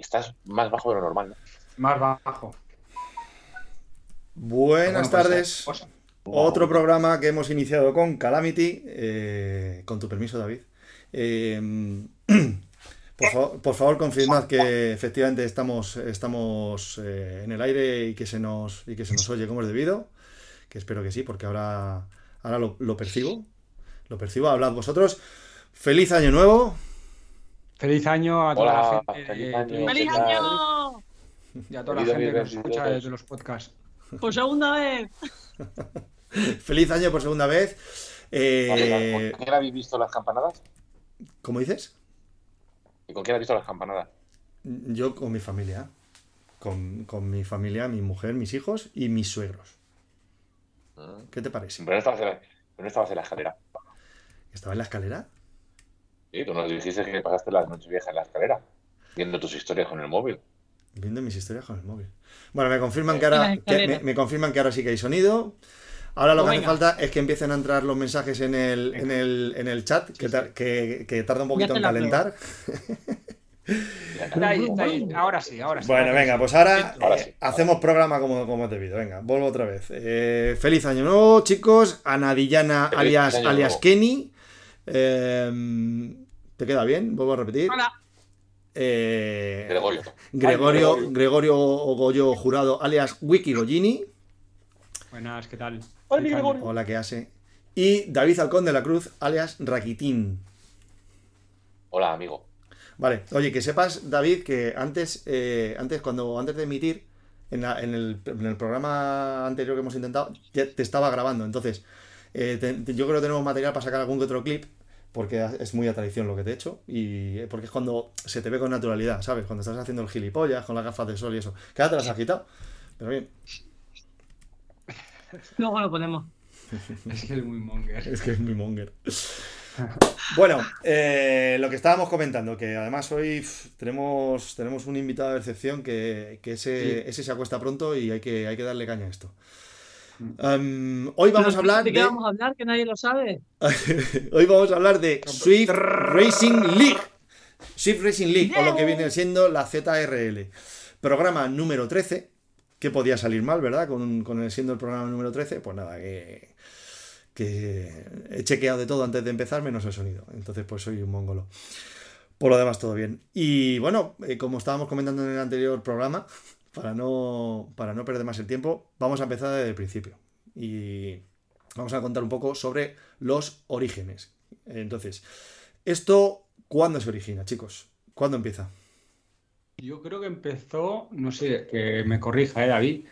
Estás más bajo de lo normal, ¿no? Más bajo. Buenas Bueno, pues, tardes. pues, Otro programa que hemos iniciado con Calamity. eh, con tu permiso, David. Eh, por, favor, por favor, confirmad que efectivamente estamos, estamos eh, en el aire y que, se nos, y que se nos oye como es debido. Que espero que sí, porque ahora, ahora lo, lo percibo. Lo percibo. Hablad vosotros. Feliz año nuevo. Feliz año a toda Hola, la gente. feliz año. Y a toda la gente que nos 2022. escucha desde los podcasts. Por segunda vez. Feliz año por segunda vez. Eh, ¿Con quién habéis visto las campanadas? ¿Cómo dices? ¿Y con quién habéis visto las campanadas? Yo con mi familia. Con, con mi familia, mi mujer, mis hijos y mis suegros. Mm. ¿Qué te parece? Pero no estabas en la, no estabas en la escalera. ¿Estaba en la escalera? Sí, tú nos dijiste que pasaste las noches viejas en la escalera, viendo tus historias con el móvil. Viendo mis historias con el móvil. Bueno, me confirman que ahora, que me, me confirman que ahora sí que hay sonido. Ahora lo Pues que hace falta es que empiecen a entrar los mensajes en el, en el, en el chat, que, tar- que- que tarda un poquito en te calentar. Está ahí, está ahí. Ahora sí, ahora sí. Bueno, Ahora venga, sí. pues ahora, Ahora eh, sí. hacemos programa como, como es debido. Venga, vuelvo otra vez. Eh, feliz año nuevo, chicos. Anadillana Feliz alias, alias nuevo. Kenny. Eh, ¿Te queda bien? Vuelvo a repetir. Hola. Eh, Gregorio. Gregorio, Ay, Gregorio. Gregorio Goyo Jurado, alias Wiki Gollini. Buenas, ¿qué tal? Hola, año. Gregorio. Hola, ¿qué hace? Y David Halcón de la Cruz, alias Raquitín. Hola, amigo. Vale, oye, que sepas, David, que antes, eh, antes cuando antes de emitir, en, la- en el, en el programa anterior que hemos intentado, ya te estaba grabando. Entonces, eh, te- te- yo creo que tenemos material para sacar algún que otro clip, porque es muy a tradición lo que te he hecho, y eh, porque es cuando se te ve con naturalidad, ¿sabes? Cuando estás haciendo el gilipollas, con las gafas de sol y eso. Que ahora te las has quitado. Pero bien, Luego lo ponemos. Es que es muy monger. Es que es muy monger. Bueno, eh, lo que estábamos comentando, que además hoy tenemos, tenemos un invitado de excepción que, que ese, Sí. ese se acuesta pronto y hay que, hay que darle caña a esto. Um, hoy vamos a hablar ¿De qué vamos a hablar? Que nadie lo sabe. hoy vamos a hablar de Swift Racing League. Swift Racing League, o lo que viene siendo la ZRL. Programa número 13, que podía salir mal, ¿verdad? Con, con el siendo el programa número 13, pues nada, que, que he chequeado de todo antes de empezar, menos el sonido. Entonces, pues soy un mongolo. Por lo demás, todo bien. Y bueno, eh, como estábamos comentando en el anterior programa, para no, para no perder más el tiempo, vamos a empezar desde el principio. Y vamos a contar un poco sobre los orígenes. Entonces, ¿esto cuándo se origina, chicos? ¿Cuándo empieza? Yo creo que empezó, no sé, que me corrija, ¿eh, David?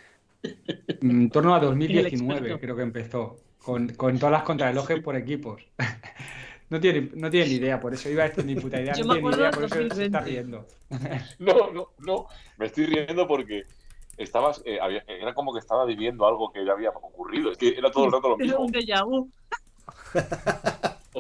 En torno a 2019 experto. creo que empezó, con, con todas las contrarrelojes por equipos. No tiene, no tiene ni idea, por eso iba a decir ni puta idea, Yo no me tiene ni idea, por eso se está 2020. riendo. No, no, no. Me estoy riendo porque estabas, eh, había- era como que estaba viviendo algo que ya había ocurrido. Es que era todo el rato lo mismo. un déjà vu.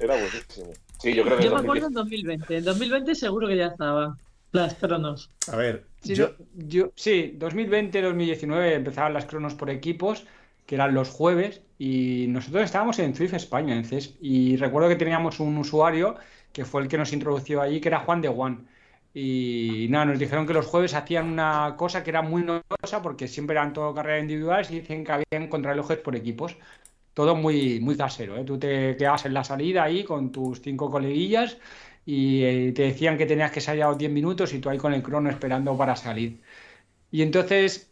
Era buenísimo. Sí, yo creo que Yo en me acuerdo 2010. en 2020. En 2020 seguro que ya estaba. Las cronos. A ver, Sí, yo, yo- sí, 2020-2019 empezaban las cronos por equipos, que eran los jueves, y nosotros estábamos en Swift España, en CES, y recuerdo que teníamos un usuario que fue el que nos introdució allí, que era Juan de Juan. Y nada, nos dijeron que los jueves hacían una cosa que era muy novedosa, porque siempre eran todo carreras individuales y dicen que habían contrarrelojes por equipos. Todo muy, muy casero, ¿eh? Tú te quedabas en la salida ahí con tus cinco coleguillas y eh, te decían que tenías que salir a los 10 minutos y tú ahí con el crono esperando para salir. Y entonces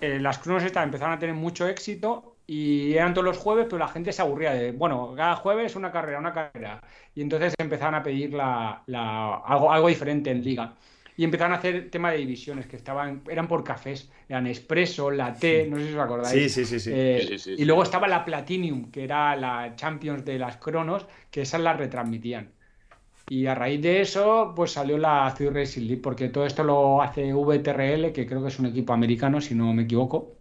eh, las cronos estas empezaron a tener mucho éxito y eran todos los jueves, pero la gente se aburría de, bueno, cada jueves una carrera, una carrera. Y entonces empezaron a pedir la, la- algo, algo diferente en liga. Y empezaron a hacer tema de divisiones que estaban, eran por cafés, eran Espresso, Latte, no sé si os acordáis. sí, sí, sí, sí. Eh, Sí, sí, sí, y sí. luego estaba la Platinum, que era la Champions de las Cronos, que esas las retransmitían. Y a raíz de eso, pues salió la Zwift Racing League, porque todo esto lo hace VTRL, que creo que es un equipo americano, si no me equivoco.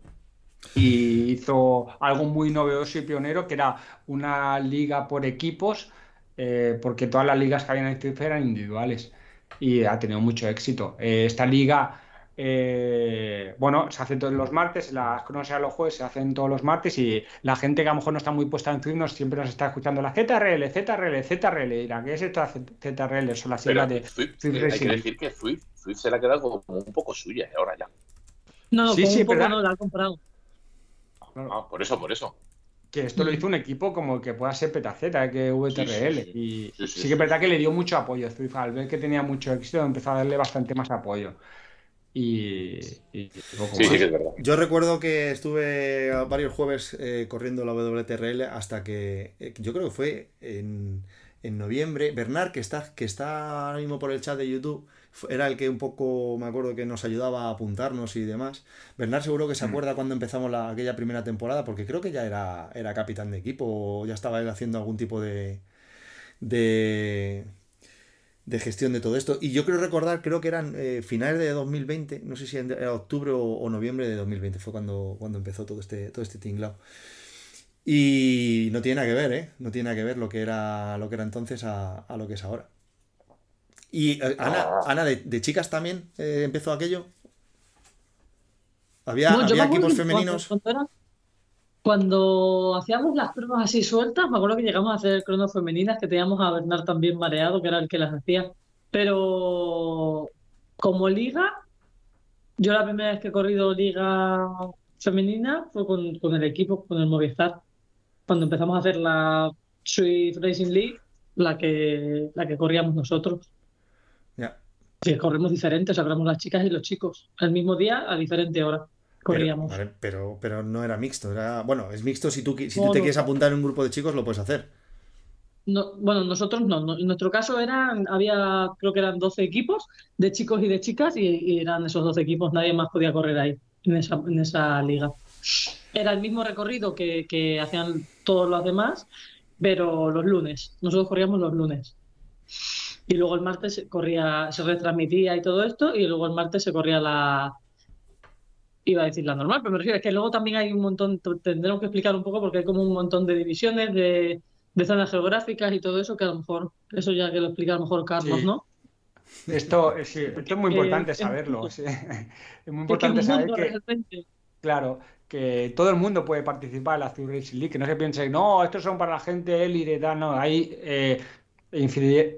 Y hizo algo muy novedoso y pionero, que era una liga por equipos, eh, porque todas las ligas que había en eran individuales. Y ha tenido mucho éxito. Eh, esta liga eh, bueno, se hacen todos los martes, las cronos los jueves, se hacen todos los martes y la gente que a lo mejor no está muy puesta en Twitch siempre nos está escuchando la ZRL, ZRL, ZRL. Y la que es esta ZRL, son las siglas de Swift, hay que decir que Swift, se la ha quedado como un poco suya ¿eh? ahora ya. No, sí, sí, un poco no la ha comprado. Ah, por eso, por eso. Que esto lo hizo un equipo como que pueda ser Petaceta, que VTRL. y sí, que es verdad que le dio mucho apoyo. Swift, al ver que tenía mucho éxito, empezó a darle bastante más apoyo. Y, sí, sí, es verdad. Yo recuerdo que estuve varios jueves eh, corriendo la WTRL hasta que eh, yo creo que fue en, en, noviembre. Bernard, que está, que está ahora mismo por el chat de YouTube, era el que un poco me acuerdo que nos ayudaba a apuntarnos y demás. Bernard seguro que se mm. acuerda cuando empezamos la, aquella primera temporada, porque creo que ya era, era capitán de equipo o ya estaba él haciendo algún tipo de, de, de gestión de todo esto. Y yo creo recordar, creo que eran eh, finales de 2020, no sé si era octubre o, noviembre de 2020, fue cuando, cuando empezó todo este, todo este tinglao. Y no tiene nada que ver, ¿eh? No tiene nada que ver lo que era, lo que era entonces a, a lo que es ahora. Y eh, Ana, ah. Ana de, chicas también eh, empezó aquello. Había, había equipos femeninos. Cuando, hacíamos las cronos así sueltas, me acuerdo que llegamos a hacer cronos femeninas que teníamos a Bernard también mareado, que era el que las hacía. Pero como liga, yo la primera vez que he corrido liga femenina fue con, con el equipo, con el Movistar. Cuando empezamos a hacer la Swift Racing League, la que, la que corríamos nosotros. Sí, corremos diferentes, o sea, corremos las chicas y los chicos. El mismo día, a diferente hora. Corríamos. Pero, pero, no era mixto. Era, bueno, es mixto. Si tú, si tú te quieres apuntar en un grupo de chicos, lo puedes hacer. No, bueno, nosotros no, En nuestro caso eran, había, creo que eran 12 equipos de chicos y de chicas, y, eran esos 12 equipos. Nadie más podía correr ahí, en esa, en esa liga. Era el mismo recorrido que, que hacían todos los demás, pero los lunes. Nosotros corríamos los lunes. Y luego el martes corría, se retransmitía y todo esto, y luego el martes se corría la, iba a decir la normal, pero me refiero es que luego también hay un montón, tendremos que explicar un poco porque hay como un montón de divisiones de, zonas geográficas y todo eso, que a lo mejor, eso ya que lo explica a lo mejor Carlos, ¿no? Esto, sí, esto es muy importante saberlo. Es muy importante saber que, claro, que todo el mundo puede participar en la Tour Racing League, que no se piense, no, estos son para la gente élite, no, hay eh,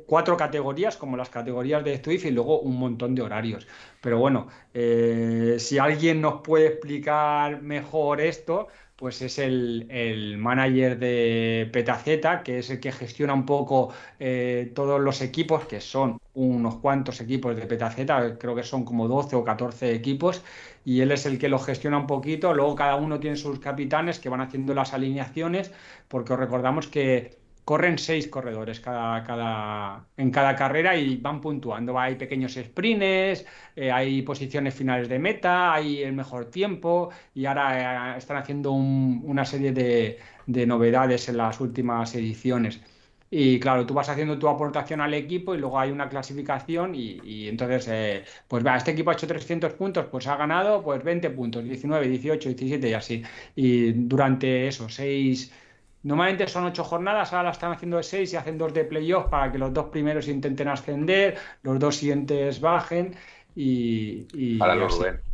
cuatro categorías como las categorías de Swift y luego un montón de horarios. Pero bueno, eh, si alguien nos puede explicar mejor esto, pues es el, manager de Petaceta, que es el que gestiona un poco eh, todos los equipos, que son unos cuantos equipos de Petaceta, creo que son como 12 o 14 equipos, y él es el que los gestiona un poquito. Luego cada uno tiene sus capitanes que van haciendo las alineaciones, porque os recordamos que corren seis corredores cada, cada, en cada carrera y van puntuando. Hay pequeños sprints, eh, hay posiciones finales de meta, hay el mejor tiempo y ahora eh, están haciendo una serie de, novedades en las últimas ediciones. Y claro, tú vas haciendo tu aportación al equipo y luego hay una clasificación y, entonces, eh, pues va, este equipo ha hecho 300 puntos, pues ha ganado pues 20 puntos, 19, 18, 17 y así. Y durante esos seis Normalmente son ocho jornadas, ahora la están haciendo de seis y hacen dos de playoff para que los dos primeros intenten ascender, los dos siguientes bajen y. para los Rubén.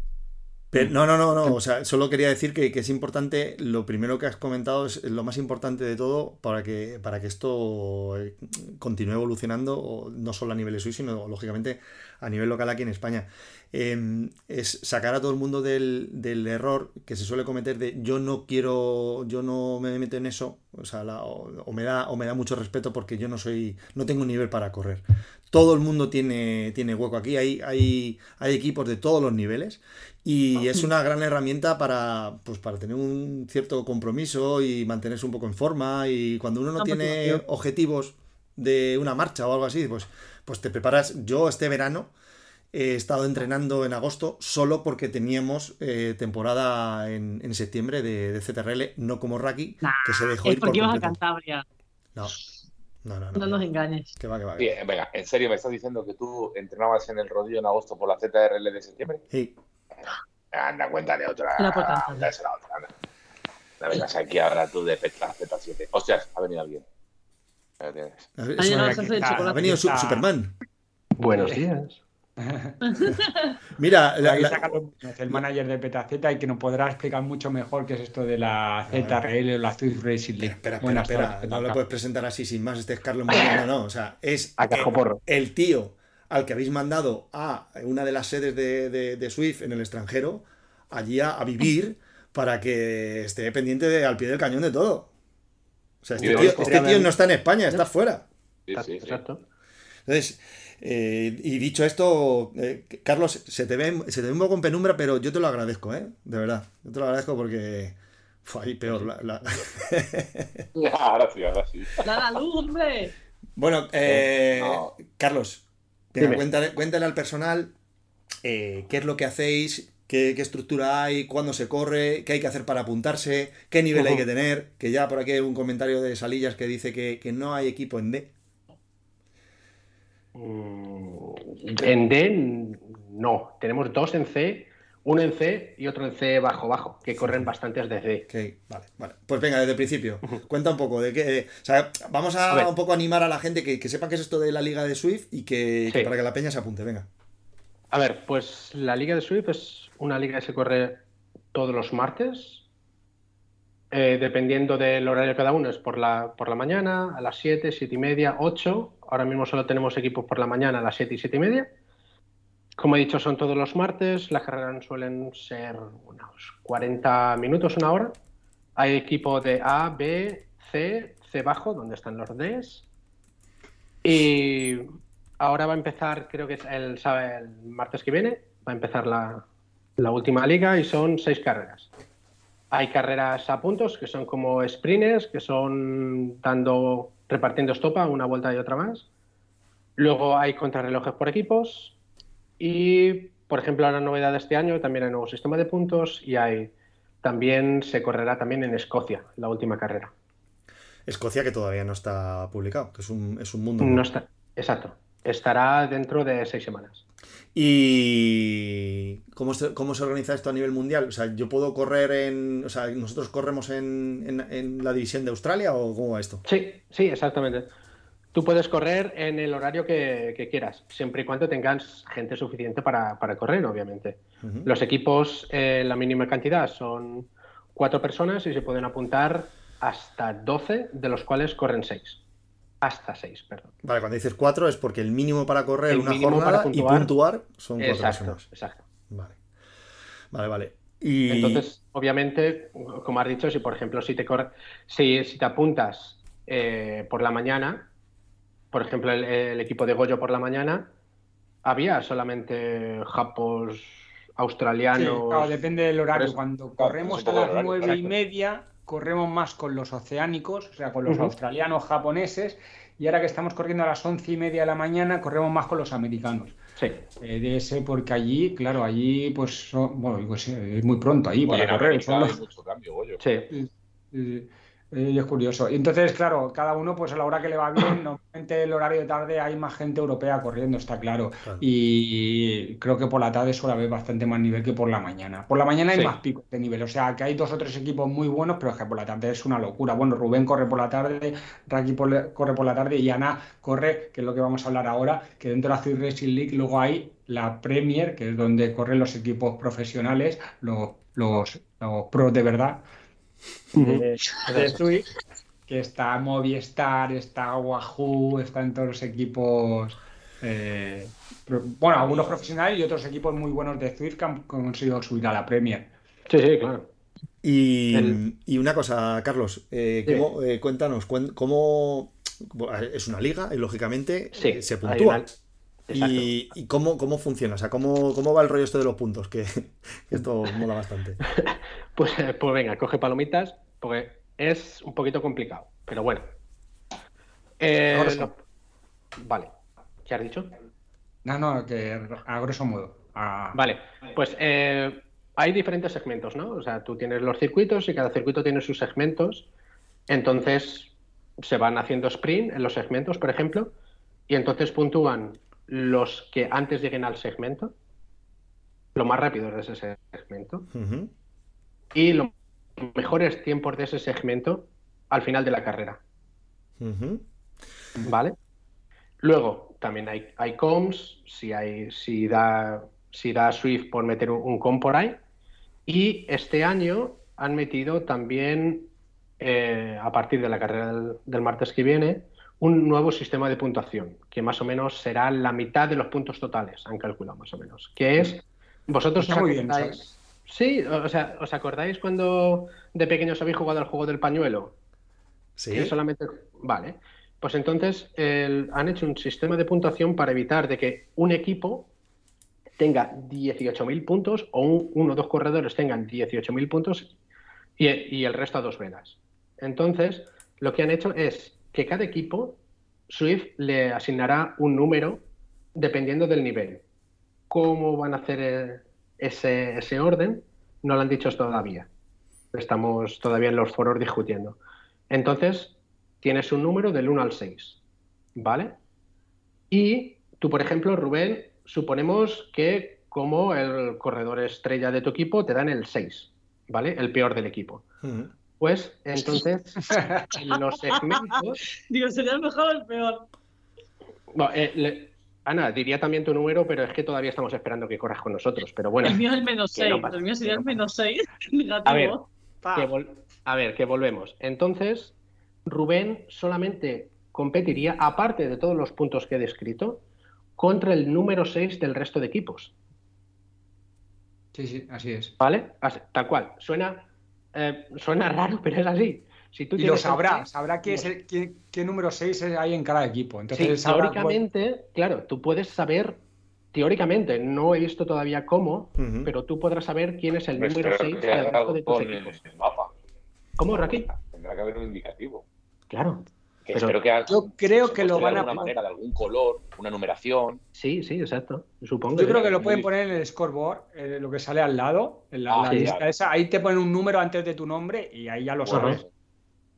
No, no, no, no. O sea, solo quería decir que, es importante, lo primero que has comentado es lo más importante de todo para que, para que esto eh, continúe evolucionando, no solo a nivel de Suiza, sino lógicamente a nivel local aquí en España. Em, es sacar a todo el mundo del, error que se suele cometer de yo no quiero, yo no me meto en eso, o, sea, o, me da, o me da mucho respeto porque yo no soy, no tengo un nivel para correr. Todo el mundo tiene, tiene hueco aquí, hay, hay, hay equipos de todos los niveles y es una gran herramienta para, pues, para tener un cierto compromiso y mantenerse un poco en forma. Y cuando uno no tiene objetivos de una marcha o algo así, pues, pues te preparas, yo este verano, he estado entrenando en agosto solo porque teníamos eh, temporada en, septiembre de, de, CTRL, no como Raki, que se dejó es ir porque ibas a Cantabria. No. No, no, no, no nos engañes. Que va, que va, venga, ¿en serio me estás diciendo que tú entrenabas en el rodillo en agosto por la ZRL de septiembre? Sí. Anda, cuéntale otra. La otra, anda. La vengas aquí ahora tú de Petra Z7. Hostias, ha venido alguien. Ha venido Superman. Buenos días. Mira, la- el manager de Petaceta y que nos podrá explicar mucho mejor qué es esto de la ZRL o la Swift Racing League. Espera, espera, espera, tardes, no lo puedes presentar así sin más. Este es Carlos Molina, no. O sea, es A cajoporro. el, el tío al que habéis mandado a una de las sedes de, de- de Swift en el extranjero, allí a, a vivir, para que esté pendiente de, al pie del cañón de todo. O sea, este tío, este tío no está en España, está fuera. Sí, sí, sí. Exacto. Entonces, eh, y dicho esto, eh, Carlos, se te, ve, se te ve un poco en penumbra, pero yo te lo agradezco, ¿eh? De verdad. Yo te lo agradezco porque fue ahí peor. la- la- Ahora sí, ahora sí. ¡Da la luz, hombre! Bueno, eh, No. Carlos, venga, cuéntale, cuéntale al personal eh, qué es lo que hacéis, qué, qué estructura hay, cuándo se corre, qué hay que hacer para apuntarse, qué nivel hay que tener, que ya por aquí hay un comentario de Salillas que dice que, que no hay equipo en D. Mm, En D, no. Tenemos dos en C, uno en C y otro en C bajo bajo, que corren bastantes de C. Ok, vale, vale. Pues venga, desde el principio, cuenta un poco de qué. eh, o sea, vamos a, un poco animar a la gente que, que sepa qué es esto de la liga de Swift y que, para que la peña se apunte, venga. A ver, pues la Liga de Swift es una liga que se corre todos los martes. Eh, dependiendo del horario de cada uno, es por la, por la mañana, a las 7, 7 y media, 8. Ahora mismo solo tenemos equipos por la mañana a las 7 y 7 y media. Como he dicho, son todos los martes. Las carreras suelen ser unos 40 minutos, una hora. Hay equipo de A, B, C, C bajo, donde están los Ds. Y ahora va a empezar, creo que es el, el martes que viene, va a empezar la, la última liga y son seis carreras. Hay carreras a puntos que son como sprints, que son dando, repartiendo estopa una vuelta y otra más. Luego hay contrarrelojes por equipos y, por ejemplo, la novedad de este año también hay nuevo sistema de puntos y hay también se correrá también en Escocia la última carrera. Escocia que todavía no está publicado, que es un, es un mundo. No está, exacto. Estará dentro de seis semanas. ¿Y cómo se, cómo se organiza esto a nivel mundial? O sea, ¿yo puedo correr en... O sea, ¿nosotros corremos en, en- en la división de Australia o cómo va esto? Sí, sí, exactamente. Tú puedes correr en el horario que, que quieras, siempre y cuando tengas gente suficiente para, para correr, obviamente. Los equipos, eh, la mínima cantidad son cuatro personas y se pueden apuntar hasta 12, de los cuales corren seis. Hasta seis, perdón. Vale, cuando dices cuatro es porque el mínimo para correr El una jornada para y puntuar- son cuatro Exacto, personas. exacto. Vale. Vale, vale. Y... Entonces, obviamente, como has dicho, si por ejemplo, si te corre, si, si te apuntas eh, por la mañana, por ejemplo, el, el equipo de Goyo por la mañana, había solamente japos Sí, australianos. claro, depende del horario. eso. Cuando corremos a las nueve y media, corremos más con los oceánicos, o sea, con los australianos, japoneses, y ahora que estamos corriendo a las once y media de la mañana, corremos más con los americanos. Sí, Eh, de ese, porque allí, claro, allí, pues, son- bueno, pues, es muy pronto ahí Bueno, para correr. Los- mucho cambio, Goyo. sí. Eh, eh, es curioso. Y entonces, claro, cada uno, pues a la hora que le va bien, normalmente el horario de tarde hay más gente europea corriendo, está claro. Claro. Y creo que por la tarde suele haber bastante más nivel que por la mañana. Por la mañana hay Sí. más picos de nivel, o sea, que hay dos o tres equipos muy buenos, pero es que por la tarde es una locura. Bueno, Rubén corre por la tarde, Raki por- corre por la tarde y Ana corre, que es lo que vamos a hablar ahora, que dentro de la Swift Racing League luego hay la Premier, que es donde corren los equipos profesionales, los, los, los pros de verdad de, de que está Movistar, está Wahoo, están todos los equipos, eh, bueno, algunos profesionales y otros equipos muy buenos de Swift que han conseguido subir a la Premier. Sí, sí, claro. Y, El- y una cosa, Carlos, eh, Dime. ¿cómo- eh, cuéntanos, ¿cómo, es una liga y lógicamente Sí, se hay puntúa? una-. ¿Y, y cómo, cómo funciona? O sea, ¿cómo, ¿cómo va el rollo esto de los puntos? Que, que esto mola bastante. Pues, eh, pues venga, coge palomitas, porque es un poquito complicado, pero bueno. Eh, grosso. Vale, ¿qué has dicho? No, no, que a grosso modo. a- Vale, pues eh, hay diferentes segmentos, ¿no? O sea, tú tienes los circuitos y cada circuito tiene sus segmentos. Entonces se van haciendo sprint en los segmentos, por ejemplo, y entonces puntúan los que antes lleguen al segmento, lo más rápido de ese segmento, y los mejores tiempos de ese segmento al final de la carrera. ¿Vale? Luego, también hay, hay si, hay, si, da, si da Swift por meter un, un com por ahí. Y este año han metido también, eh, a partir de la carrera del, del martes que viene, un nuevo sistema de puntuación, que más o menos será la mitad de los puntos totales, han calculado más o menos. Que es, vosotros os. Sí, o sea, ¿os acordáis cuando de pequeños habéis jugado al juego del pañuelo? Sí. Que solamente... Vale. Pues entonces el- han hecho un sistema de puntuación para evitar de que un equipo tenga 18.000 puntos o un- uno o dos corredores tengan 18.000 puntos y, y el resto a dos velas. Entonces, lo que han hecho es que cada equipo, Swift le asignará un número dependiendo del nivel. ¿Cómo van a hacer eh, ese, orden? No lo han dicho todavía. Estamos todavía en los foros discutiendo. Entonces, tienes un número del 1 al 6, ¿vale? Y tú, por ejemplo, Rubén, suponemos que como el corredor estrella de tu equipo te dan el 6, ¿vale? El peor del equipo. Pues entonces, en los segmentos... Digo, sería el mejor o el peor. No, eh, le- Ana, diría también tu número, pero es que todavía estamos esperando que corras con nosotros. Pero bueno, El mío es el menos que no 6. pasa, el mío sería el no menos 6. A ver, que vol- a ver, que volvemos. Entonces, Rubén solamente competiría, aparte de todos los puntos que he descrito, contra el número 6 del resto de equipos. Sí, sí, así es. ¿Vale? Así- tal cual. Suena, eh, suena raro, pero es así. Si tú Y lo sabrá, seis- sabrá qué, es el- qué, qué número 6 hay en cada equipo. Entonces, Sí, cuál- teóricamente, claro, tú puedes saber, teóricamente, no he visto todavía cómo, pero tú podrás saber quién es el Me número espero 6 que del resto de tus equipos. el mapa. ¿Cómo, Raquel? Tendrá que haber un indicativo. Claro. Que Pero- espero que haga- Yo creo que lo van de a alguna pon- manera, de algún color, una numeración. Sí, sí, exacto. Supongo. Yo creo que lo pueden poner en el scoreboard, eh, lo que sale al lado, en la, Ah, la sí, lista claro. esa. Ahí te ponen un número antes de tu nombre y ahí ya lo Bueno, sabes.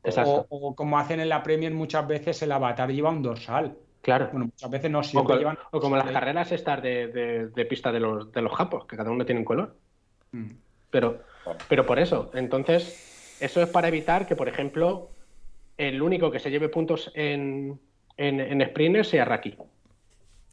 Exacto. O, o como hacen en la Premier muchas veces, el avatar lleva un dorsal. Claro. Bueno, muchas veces no O, siempre co- llevan. o como las carreras estas de, de- de pista de los, de los japos, que cada uno tiene un color. Mm. Pero, pero por eso, entonces, eso es para evitar que, por ejemplo, el único que se lleve puntos en, en, en sprinters sea Raki.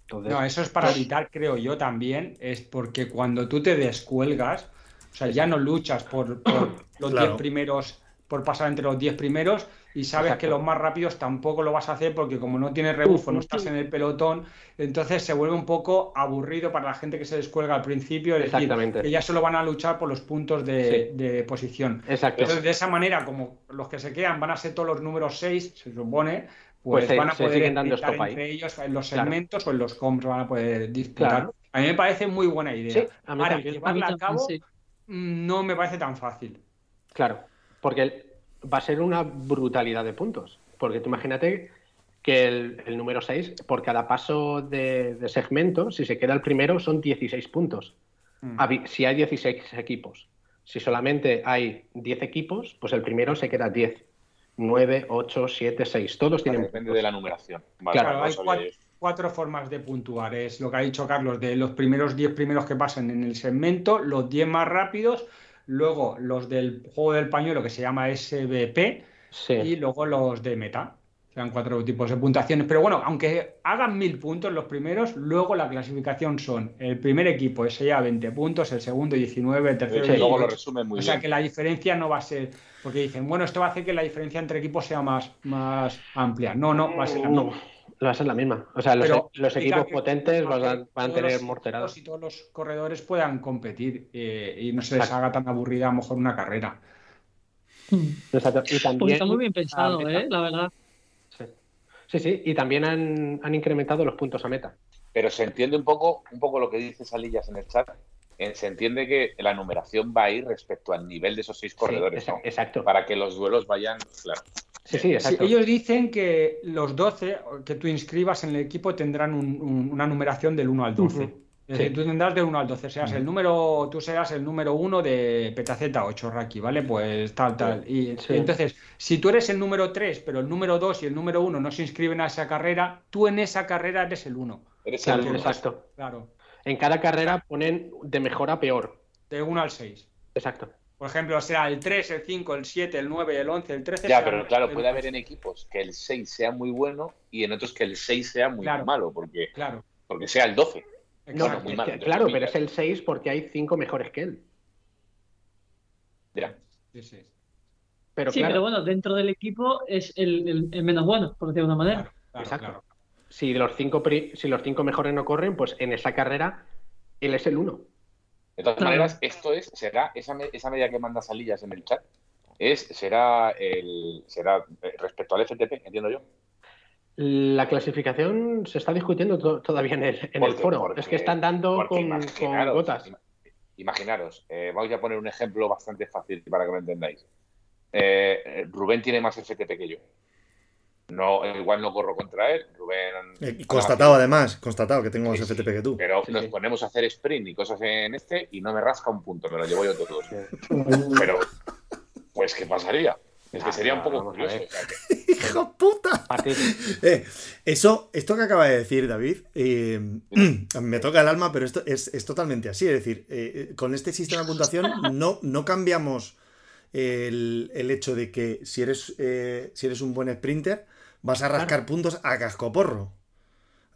Entonces, No, eso es para evitar, creo yo también, es porque cuando tú te descuelgas, o sea, ya no luchas por, por los 10 Claro. primeros, por pasar entre los 10 primeros y sabes Exacto. que los más rápidos tampoco lo vas a hacer porque como no tienes rebufo, no estás en el pelotón, entonces se vuelve un poco aburrido para la gente que se descuelga al principio, es decir, Exactamente. que ya solo van a luchar por los puntos de, Sí. de posición. Exacto. Entonces, de esa manera, como los que se quedan van a ser todos los números 6, se supone, pues, Pues se- van a se poder dando ahí. entre ellos en los Claro. segmentos o en los comps van a poder disputar. Claro. A mí me parece muy buena idea. Sí, a mí Ahora, también. A mí llevarla a cabo sí. mm, no me parece tan fácil. Claro, porque va a ser una brutalidad de puntos. Porque tú imagínate que el, el número 6, por cada paso de, de segmento, si se queda el primero, son 16 puntos. Mm. Si hay 16 equipos. Si solamente hay 10 equipos, pues el primero se queda 10. 9, 8, 7, 6. Todos tienen Depende puntos. de la numeración. Vale, Claro, hay cuatro, cuatro formas de puntuar. Es lo que ha dicho Carlos, de los primeros 10 primeros que pasan en el segmento, los 10 más rápidos, luego los del juego del pañuelo que se llama SBP Sí. y luego los de meta. Serán cuatro tipos de puntuaciones. Pero bueno, aunque hagan mil puntos los primeros, luego la clasificación son el primer equipo, ese ya 20 puntos, el segundo 19, el tercero Sí, luego lo 18. resumen muy O sea bien. que la diferencia no va a ser, porque dicen, bueno, esto va a hacer que la diferencia entre equipos sea más, más amplia. No, no, va a ser la No, misma. Va a ser la misma. O sea, los, Pero los significa equipos que potentes van a, van a tener equipos Y todos los corredores puedan competir eh, y no se les Exacto. haga tan aburrida a lo mejor una carrera. Exacto. Y también, Pues está muy bien pensado, meta. ¿eh? La verdad. Sí. sí, sí, y también han, han incrementado los puntos a meta. Pero se entiende un poco, un poco lo que dice Salillas en el chat. Eh, Se entiende que la numeración va a ir respecto al nivel de esos seis corredores, Sí, ¿no? exa- exacto. Para que los duelos vayan, claro. Sí, sí, Sí, exacto. ellos dicen que los 12 que tú inscribas en el equipo tendrán un- un- una numeración del 1 al 12. Ujú. Es decir, Sí. tú tendrás del 1 al 12, seas el número, tú seas el número 1 de PetaZ8, Raki, ¿vale? Pues tal, tal. Y, Sí. entonces, si tú eres el número 3, pero el número 2 y el número 1 no se inscriben a esa carrera, tú en esa carrera eres el 1. Eres Claro, el uno. exacto. Claro, En cada carrera ponen de mejor a peor. de 1 al 6. Exacto. Por ejemplo, será el 3, el 5, el 7, el 9, el 11, el 13. Ya, pero claro, el- puede haber en equipos que el 6 sea muy bueno y en otros que el 6 sea muy Claro. malo, porque, Claro. porque sea el 12. No, exacto. muy es mal, que- entre claro, pero es el 6 porque hay 5 mejores que él. Ya. Sí, sí. Pero sí, claro, pero bueno, dentro del equipo es el, el- el menos bueno, por decirlo de una manera. Claro, claro, Exacto. claro. si, los cinco pri- si los cinco mejores no corren, pues en esa carrera él es el 1. De todas maneras, esto es, será esa, me- esa media que manda Salillas en el chat, es, será el, será eh, respecto al FTP, entiendo yo. La clasificación se está discutiendo to- todavía en el, en el foro. porque- es que están dando con, gotas. im- imaginaros, eh, vamos a poner un ejemplo bastante fácil para que lo entendáis. Eh, eh, Rubén tiene más FTP que yo. No, igual no corro contra él. Rubén. Eh, y constatado además, constatado que tengo más Sí. FTP que tú. Pero Sí, nos sí. ponemos a hacer sprint y cosas en este y no me rasca un punto, me lo llevo yo todo. Pero, pues, ¿qué pasaría? Es que Ah, sería un poco curioso. ver. o sea, que- ¡Hijo puta! Eh, eso, esto que acaba de decir David, eh, me toca el alma, pero esto es, es totalmente así. Es decir, eh, con este sistema de puntuación no, no cambiamos el, el hecho de que si eres, eh, si eres un buen sprinter, vas a rascar puntos a cascoporro.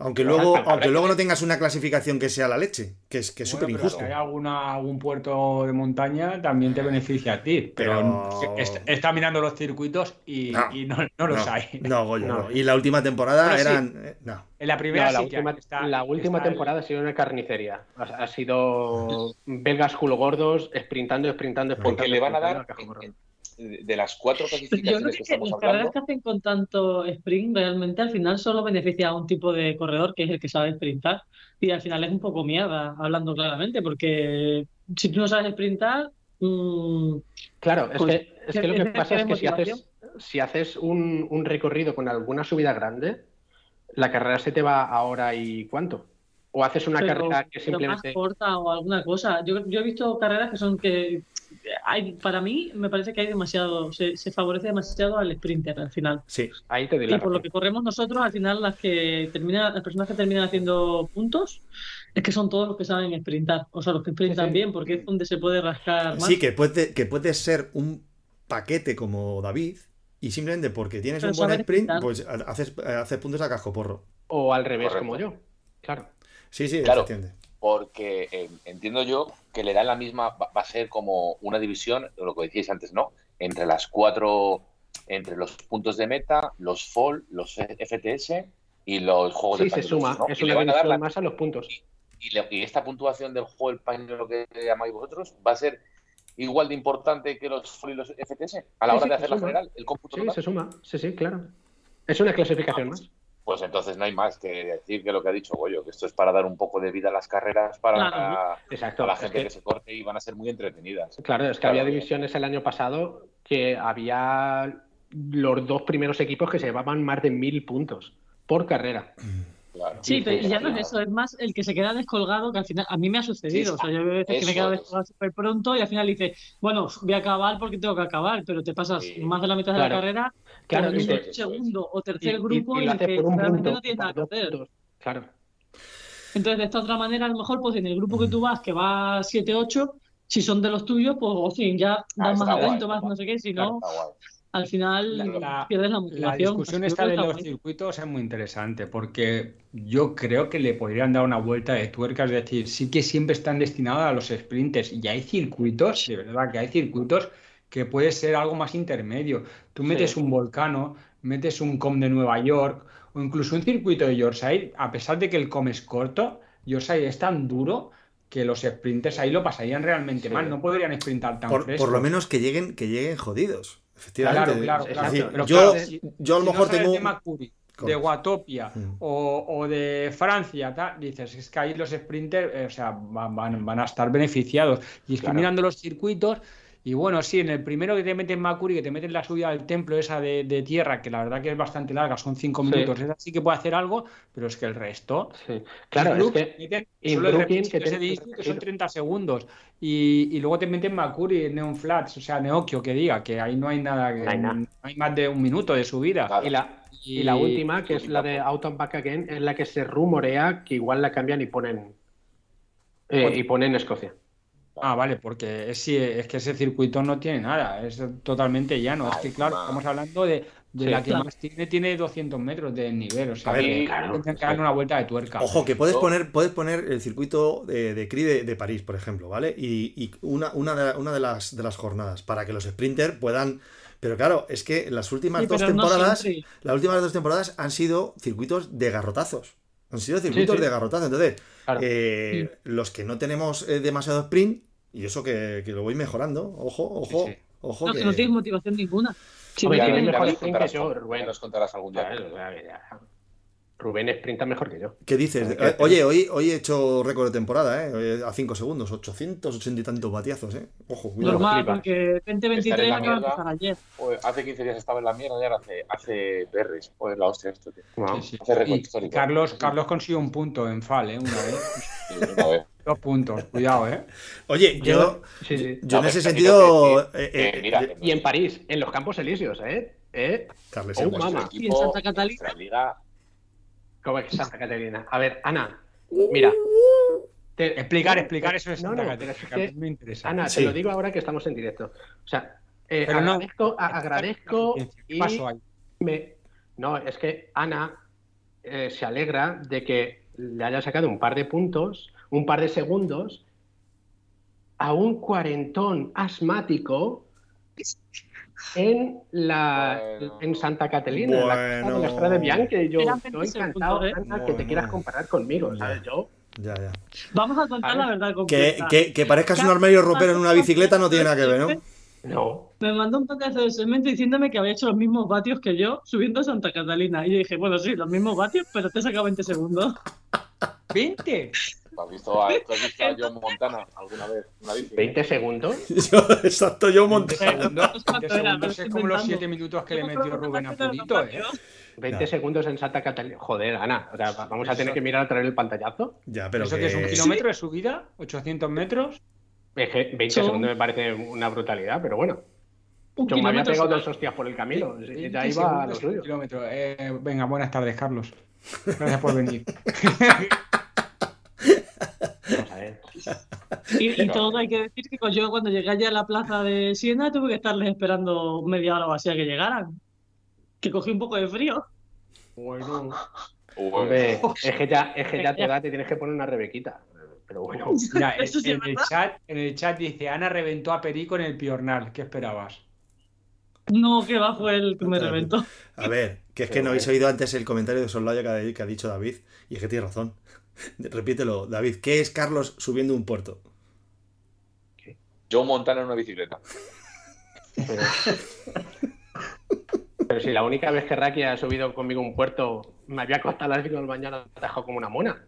Aunque luego, aunque que luego no tengas una clasificación que sea la leche, que es que es Bueno, súper injusto. Si hay alguna, algún puerto de montaña, también te beneficia a ti. Pero, Pero- est- está mirando los circuitos y No. y no, no los no, hay. No, Goyo. Y la última temporada Bueno, eran. eh, no. En la primera No, la sí última, está- la última está el- temporada ha sido una carnicería. Ha, ha sido belgas culo gordos, sprintando, sprintando, sprintando. Porque le van a dar, en- de las cuatro Pero yo creo clasificaciones que, que estamos las carreras hablando, que hacen con tanto sprint realmente al final solo beneficia a un tipo de corredor que es el que sabe sprintar. Y al final es un poco mierda, hablando claramente, porque si tú no sabes sprintar, mm, Claro, es Pues, que, es que lo que ¿tienes pasa es que si haces, motivación? si haces un, un recorrido con alguna subida grande, la carrera se te va a hora y cuánto. O haces una pero, carrera que pero más simplemente. corta o alguna cosa. Yo, yo he visto carreras que son que hay, para mí me parece que hay demasiado, se, se favorece demasiado al sprinter al final. Sí. Ahí te doy Y por lo que corremos nosotros, al final las que terminan, las personas que terminan haciendo puntos, es que son todos los que saben sprintar, o sea, los que sprintan Sí, sí. bien, porque es donde se puede rascar más. Sí, que puede, que puede ser un paquete como David y simplemente porque tienes Pero un buen sprint, sprintar. pues haces, haces puntos a cascoporro. O al revés, Correcto. como yo. Claro. Sí, sí, Claro. efectivamente. Porque eh, entiendo yo que le dan la misma, va, va a ser como una división, lo que decíais antes, ¿no? Entre las cuatro, entre los puntos de meta, los fall, los FTS y los juegos Sí, de se pañuelos, suma. ¿no? Es una van a dar división la- más a los puntos. y, esta puntuación del juego del pañuelo que llamáis vosotros va a ser igual de importante que los fall y los FTS a la Sí, hora sí, de se hacer la general, el cómputo Sí, total. se suma. Sí, sí, claro. Es una clasificación Ah, pues, más. Pues entonces no hay más que decir que lo que ha dicho Goyo, que esto es para dar un poco de vida a las carreras para, Claro. Exacto. a la Es gente que- que... se corte y van a ser muy entretenidas. Claro, es que Claro, había bien. divisiones el año pasado que había los dos primeros equipos que se llevaban más de mil puntos por carrera. Claro. Sí, pero ya no es eso, es más el que se queda descolgado, que al final a mí me ha sucedido. Sí, o sea, yo veo veces que me quedo es. descolgado súper pronto y al final dice, bueno, voy a acabar porque tengo que acabar, pero te pasas Sí. más de la mitad de la carrera Claro, con un eso es. segundo o tercer y- grupo y y, que un realmente punto. no tienes nada que dos hacer. Claro. Entonces, de esta otra manera, a lo mejor, pues en el grupo que tú vas, que va 7-8, si son de los tuyos, pues, o sí, ya Ah, das más atento, más guay. no sé qué, si Claro, no, Está guay. Al final La- la- pierdes la La motivación. discusión Así esta que de los guay. circuitos es muy interesante porque yo creo que le podrían dar una vuelta de tuerca, es decir, sí que siempre están destinados a los sprints y hay circuitos, de verdad que hay circuitos que puede ser algo más intermedio. Tú metes Sí. un volcano, metes un com de Nueva York o incluso un circuito de Yorkshire, a pesar de que el com es corto, Yorkshire es tan duro que los sprinters ahí lo pasarían realmente Sí. mal, no podrían sprintar tan Por, fresco. por lo menos que lleguen, que lleguen jodidos. Efectivamente. Claro, claro, Es claro. decir, Pero yo, yo a lo si no mejor sabes tengo. de Macuri, de Correcto. Guatopia Mm. o, o de Francia, tal, dices, es que ahí los sprinters, eh, o sea, van, van- van a estar beneficiados. Y estoy Claro. mirando los circuitos y bueno, sí, en el primero que te meten Macuri, que te meten la subida del templo esa de, de tierra, que la verdad que es bastante larga, son cinco Sí. minutos, esa sí que puede hacer algo, pero es que el resto... Sí. Claro, es que meten solo el que ese de que son repetir. 30 segundos. Y, y luego te meten Macuri, Neon Flats, o sea, Neokio, que diga, que ahí no hay nada, que, No hay nada. no hay más de un minuto de subida. Y la, y la última, que es la de Out and Back Again, es la que se rumorea que igual la cambian y ponen eh, y ponen Escocia. Ah, vale, porque es, sí, es que ese circuito no tiene nada, es totalmente llano. es que, claro, estamos hablando de, de Sí, la que claro. más tiene, tiene 200 metros de nivel. O sea, A ver, que claro, que darle una vuelta de tuerca. Ojo, que puedes poner, puedes poner el circuito de, de CRI de, de París, por ejemplo, ¿vale? Y, y una, una, de, una de, las, de las jornadas, para que los sprinters puedan... Pero claro, es que las últimas Sí, dos no temporadas, las últimas dos temporadas han sido circuitos de garrotazos. Han sido circuitos sí. de garrotazos. Entonces, Claro. eh, los que no tenemos eh, demasiado sprint, y eso que, que lo voy mejorando, ojo, ojo, Sí, sí. ojo. No, que... no tienes motivación ninguna. Hombre, tiene tienes- mejor nos sprint contarás que yo, Rubén. nos contarás algún día. Claro, ya. Rubén sprinta mejor que yo. ¿Qué dices? Eh, Oye, hoy, hoy he hecho récord de temporada, ¿eh? A 5 segundos, 880 y tantos batiazos, ¿eh? Ojo, cuidado. Normal, porque Estar 2023 en la acaba de empezar ayer. Joder, hace 15 días estaba en la mierda y ahora hace, hace berries. Joder, la hostia esto, tío. Wow. Sí, sí. Hace récord histórico. Carlos, Carlos consiguió un punto en FAL, ¿eh? Una vez. Sí, una vez. Dos puntos, cuidado, ¿eh? Oye, yo, Sí, sí. yo en No, ese pero sentido. que- eh, que, eh, mira, eh, Y en París, en los Campos Elíseos, ¿eh? ¿Eh? Carles, Oh, mamá. equipo, Y en Santa Catalina. ¿Cómo es Santa Caterina? A ver, Ana, mira. te- Explicar, explicar eso es No, no, pero es que, me interesa. Ana, Sí. te lo digo ahora que estamos en directo. O sea, eh, Pero no- agradezco, agradezco ¿Qué y pasó ahí? me... No, es que Ana eh, se alegra de que le haya sacado un par de puntos, un par de segundos a un cuarentón asmático en la Bueno. en Santa Catalina, en la costa de la Bueno. Estrada. Y Yo estoy 20 encantado, Ana, que te Bueno. quieras comparar conmigo, ¿sabes? Yo Ya, ya. Vamos a contar A la ver. verdad Que, completa. que, que parezcas un armario ropero en una bicicleta no tiene nada que ver, ¿no? no. Me mandó un toque de cemento diciéndome que había hecho los mismos vatios que yo subiendo a Santa Catalina. Y yo dije, bueno, sí, los mismos vatios, pero te he sacado 20 segundos. ¿20? ¿Tú has visto a, tú has visto a John Montana alguna vez? Una bici? 20 segundos. Yo, exacto, No sé cuánto 20 era, segundos es como los inventando. 7 minutos que le metió que Rubén a los ¿eh? vatios. 20 Ya. segundos en Santa Catalina. Joder, Ana. O sea, vamos a tener que mirar otra vez el pantallazo. Ya, pero ¿Eso que es un que. kilómetro de subida? ¿800 metros? Es que 20 Son- segundos me parece una brutalidad, pero bueno. Yo me había pegado dos hostias por el camino. Sí, 20 Ya iba a lo suyo. kilómetro. Eh, venga, buenas tardes, Carlos. Gracias por venir. Y, y todo hay que decir que yo cuando llegué allá a la plaza de Siena tuve que estarles esperando media hora o así a que llegaran. Que cogí un poco de frío. Bueno. Hombre, es que ya, es que ya a tu edad te tienes que poner una rebequita. Pero bueno. Mira, en, sí el chat, en el chat dice, Ana reventó a Perico en el Piornal. ¿Qué esperabas? No, que va, fue el que me reventó. A ver, que es que no habéis oído antes el comentario de Solaya que ha, que ha dicho David, y es que tiene razón. Repítelo, David, ¿qué es Carlos subiendo un puerto? John Montana en una bicicleta. Pero, pero si la única vez que Raki ha subido conmigo un puerto me había acostado a las 5 de la mañana y dejado como una mona.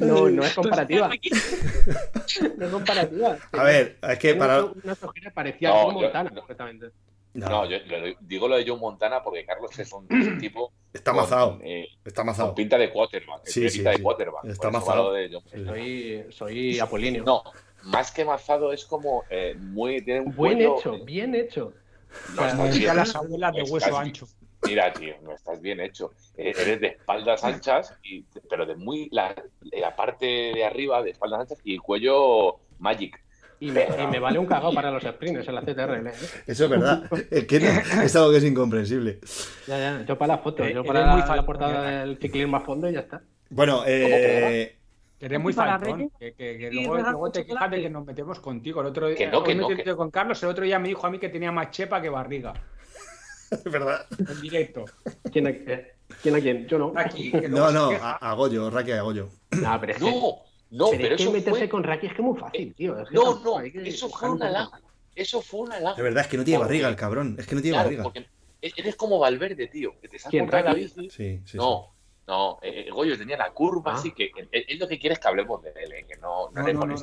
No, no, no es comparativa. No es comparativa. A ver, es que para. Unas ojeras parecía No, Joe yo- Montana, completamente. No, yo le- digo lo de John Montana porque Carlos es un, tipo. Está con, mazado, eh, está con mazado. pinta de quarterback. Sí, sí, pinta sí. de quarterback. Está. Soy, soy Apolinio. No, más que mazado es como eh, muy. Tiene un Buen cuello- hecho, bien hecho. No, estás decía bien, las abuelas de hueso bien. ancho. Mira, tío, no estás bien hecho. Eh, eres de espaldas anchas, y, pero de muy. La, la parte de arriba de espaldas anchas y el cuello magic. Y me, y me vale un cagado para los sprints en la CTRL. ¿eh? Eso es verdad. Es que no- es algo que es incomprensible. Ya, ya, yo para las fotos, Eh, yo para muy la, la portada del ciclismo a fondo y ya está. Bueno, eh, Que eres muy. Reyes, Que, que- que luego, luego te quejas de que nos metemos contigo. El otro día, Que no, que no, que- con Carlos, el otro día me dijo a mí que tenía más chepa que barriga. es verdad. En directo. ¿Quién a, eh, ¿quién? Yo no. Aquí, que No, no, a, a Goyo, Raki a Goyo. No, pero es que, No, no, pero pero, es que eso meterse fue. con Raki es que es muy fácil, tío. Es que No, no, que eso fue un un poco. halago. Eso fue un halago. De verdad, es que no tiene Porque- barriga el cabrón. Es que no tiene Claro, barriga. porque eres como Valverde, tío. Que te estás ¿Quién, comprando la bici. Sí, sí. No, no, eh, eh, Goyo tenía la curva Ah. así que él lo que quiere es que hablemos de él, eh, que no, no, No, le no, no, Lo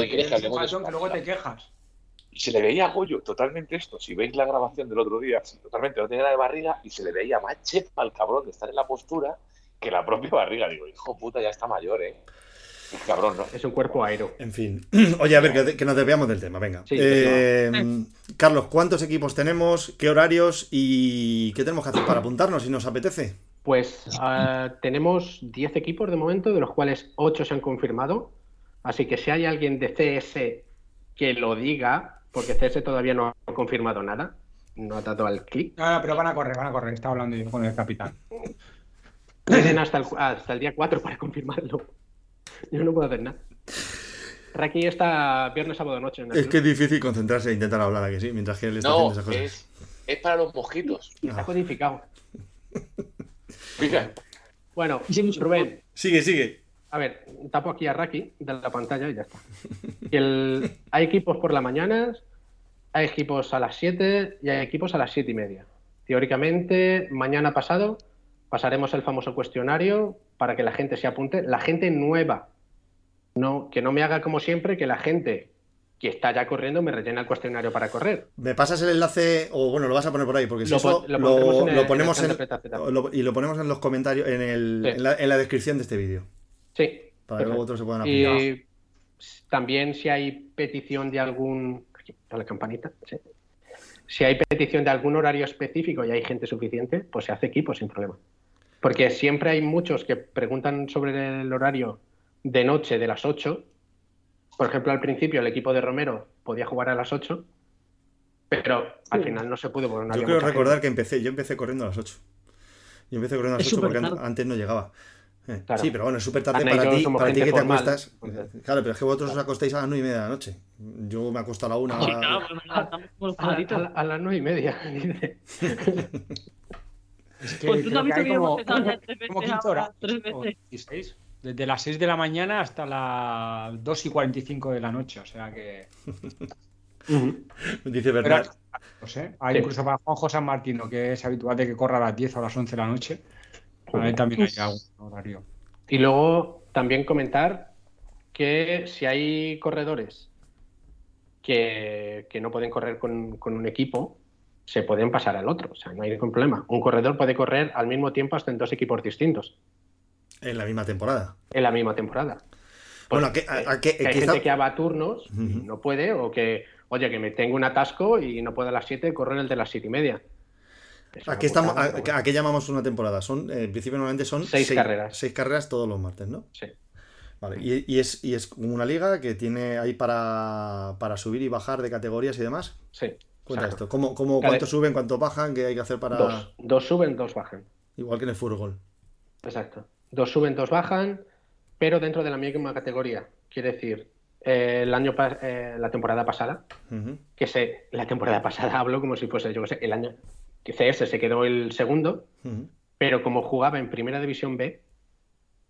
que quiere es que hablemos de que luego te quejas. Y se le veía a Goyo totalmente esto. Si veis la grabación del otro día, totalmente no tenía nada de barriga y se le veía más chepa al cabrón de estar en la postura que la propia barriga. Digo, hijo puta, ya está mayor, eh. Cabrón, ¿no? Es un cuerpo aero. En fin. Oye, a ver, que, que nos desviamos del tema, venga. Sí, Eh, Carlos, ¿cuántos equipos tenemos? ¿Qué horarios? ¿Y qué tenemos que hacer para apuntarnos si nos apetece? Pues ah, tenemos 10 equipos de momento, de los cuales 8 se han confirmado. Así que si hay alguien de CS que lo diga, porque CS todavía no ha confirmado nada, no ha dado al clic. No, no, pero van a correr, van a correr. Estaba hablando yo con el capitán. Tienen hasta el, hasta el día 4 para confirmarlo. Yo no puedo hacer nada. Raki está viernes, sábado, noche. En el Es club. que es difícil concentrarse e intentar hablar aquí, sí, mientras que él está No, haciendo esas cosas. es, es para los mosquitos. Está codificado. Mira, Bueno. Rubén, Sigue, sigue. a ver, tapo aquí a Raki de la pantalla y ya está. Y el- hay equipos por la mañana, hay equipos a las 7 y hay equipos a las 7 y media. Teóricamente, mañana pasado pasaremos el famoso cuestionario para que la gente se apunte. La gente nueva, no, que no me haga como siempre, que la gente que está ya corriendo me rellena el cuestionario para correr. ¿Me pasas el enlace? O bueno, lo vas a poner por ahí, porque si Lo eso lo en lo ponemos en, y lo ponemos en los comentarios, en, el, Sí. en, la, en la descripción de este vídeo. Sí. Para que luego otros se puedan apuntar. Y también si hay petición de algún... Aquí, la campanita. sí. Si hay petición de algún horario específico y hay gente suficiente, pues se hace equipo sin problema. Porque siempre hay muchos que preguntan sobre el horario de noche de las 8. Por ejemplo, al principio el equipo de Romero podía jugar a las 8, pero al final no se pudo. porque no Yo quiero recordar gente. que empecé, yo empecé corriendo a las 8. Yo empecé corriendo a las Es 8 porque tarde. antes no llegaba. Eh, Claro. Sí, pero bueno, es súper tarde Ana para ti, para ti que te acuestas. entonces. Claro, pero es que vosotros os acostáis a las 9 y media de la noche. Yo me acuesto a la 1. Sí, claro, pues A, a la- a las 9 y media. Es que Pues tú no has visto que como, empezado ya tres como veces 15 ahora, horas. tres o veces. 16. Desde las 6 de la mañana hasta las 2 y 45 de la noche. O sea que. Dice Pero, Bernard. no sé, hay Sí. incluso para Juanjo San Martino, que es habitual de que corra a las 10 o a las 11 de la noche. Él también hay algún horario. Y luego también comentar que si hay corredores que, que no pueden correr con, con un equipo, se pueden pasar al otro. O sea, no hay ningún problema. Un corredor puede correr al mismo tiempo hasta en dos equipos distintos En la misma temporada. en la misma temporada. Bueno, ¿a qué- a- a qué- que hay quizá- gente que va a turnos no puede, o que, oye, que me tengo un atasco y no puedo a las 7 correr el de las 7 y media. Es ¿A una qué, estamos, putada, a, bueno. qué llamamos una temporada? Son, eh, en principio normalmente son Seis carreras. Seis carreras todos los martes, ¿no? Sí. Vale. Y, y es, y es una liga que tiene ahí para, para subir y bajar de categorías y demás. Sí. Cuenta exacto. esto. ¿Cómo, cómo, Cada- ¿Cuánto suben, cuánto bajan? ¿Qué hay que hacer para...? Dos. Dos suben, dos bajan. Igual que en el fútbol. Exacto. Dos suben, dos bajan, pero dentro de la misma categoría. Quiere decir, eh, el año eh, la temporada pasada, que se, la temporada pasada hablo como si fuese, yo qué sé, el año que CS se quedó el segundo, pero como jugaba en Primera División B,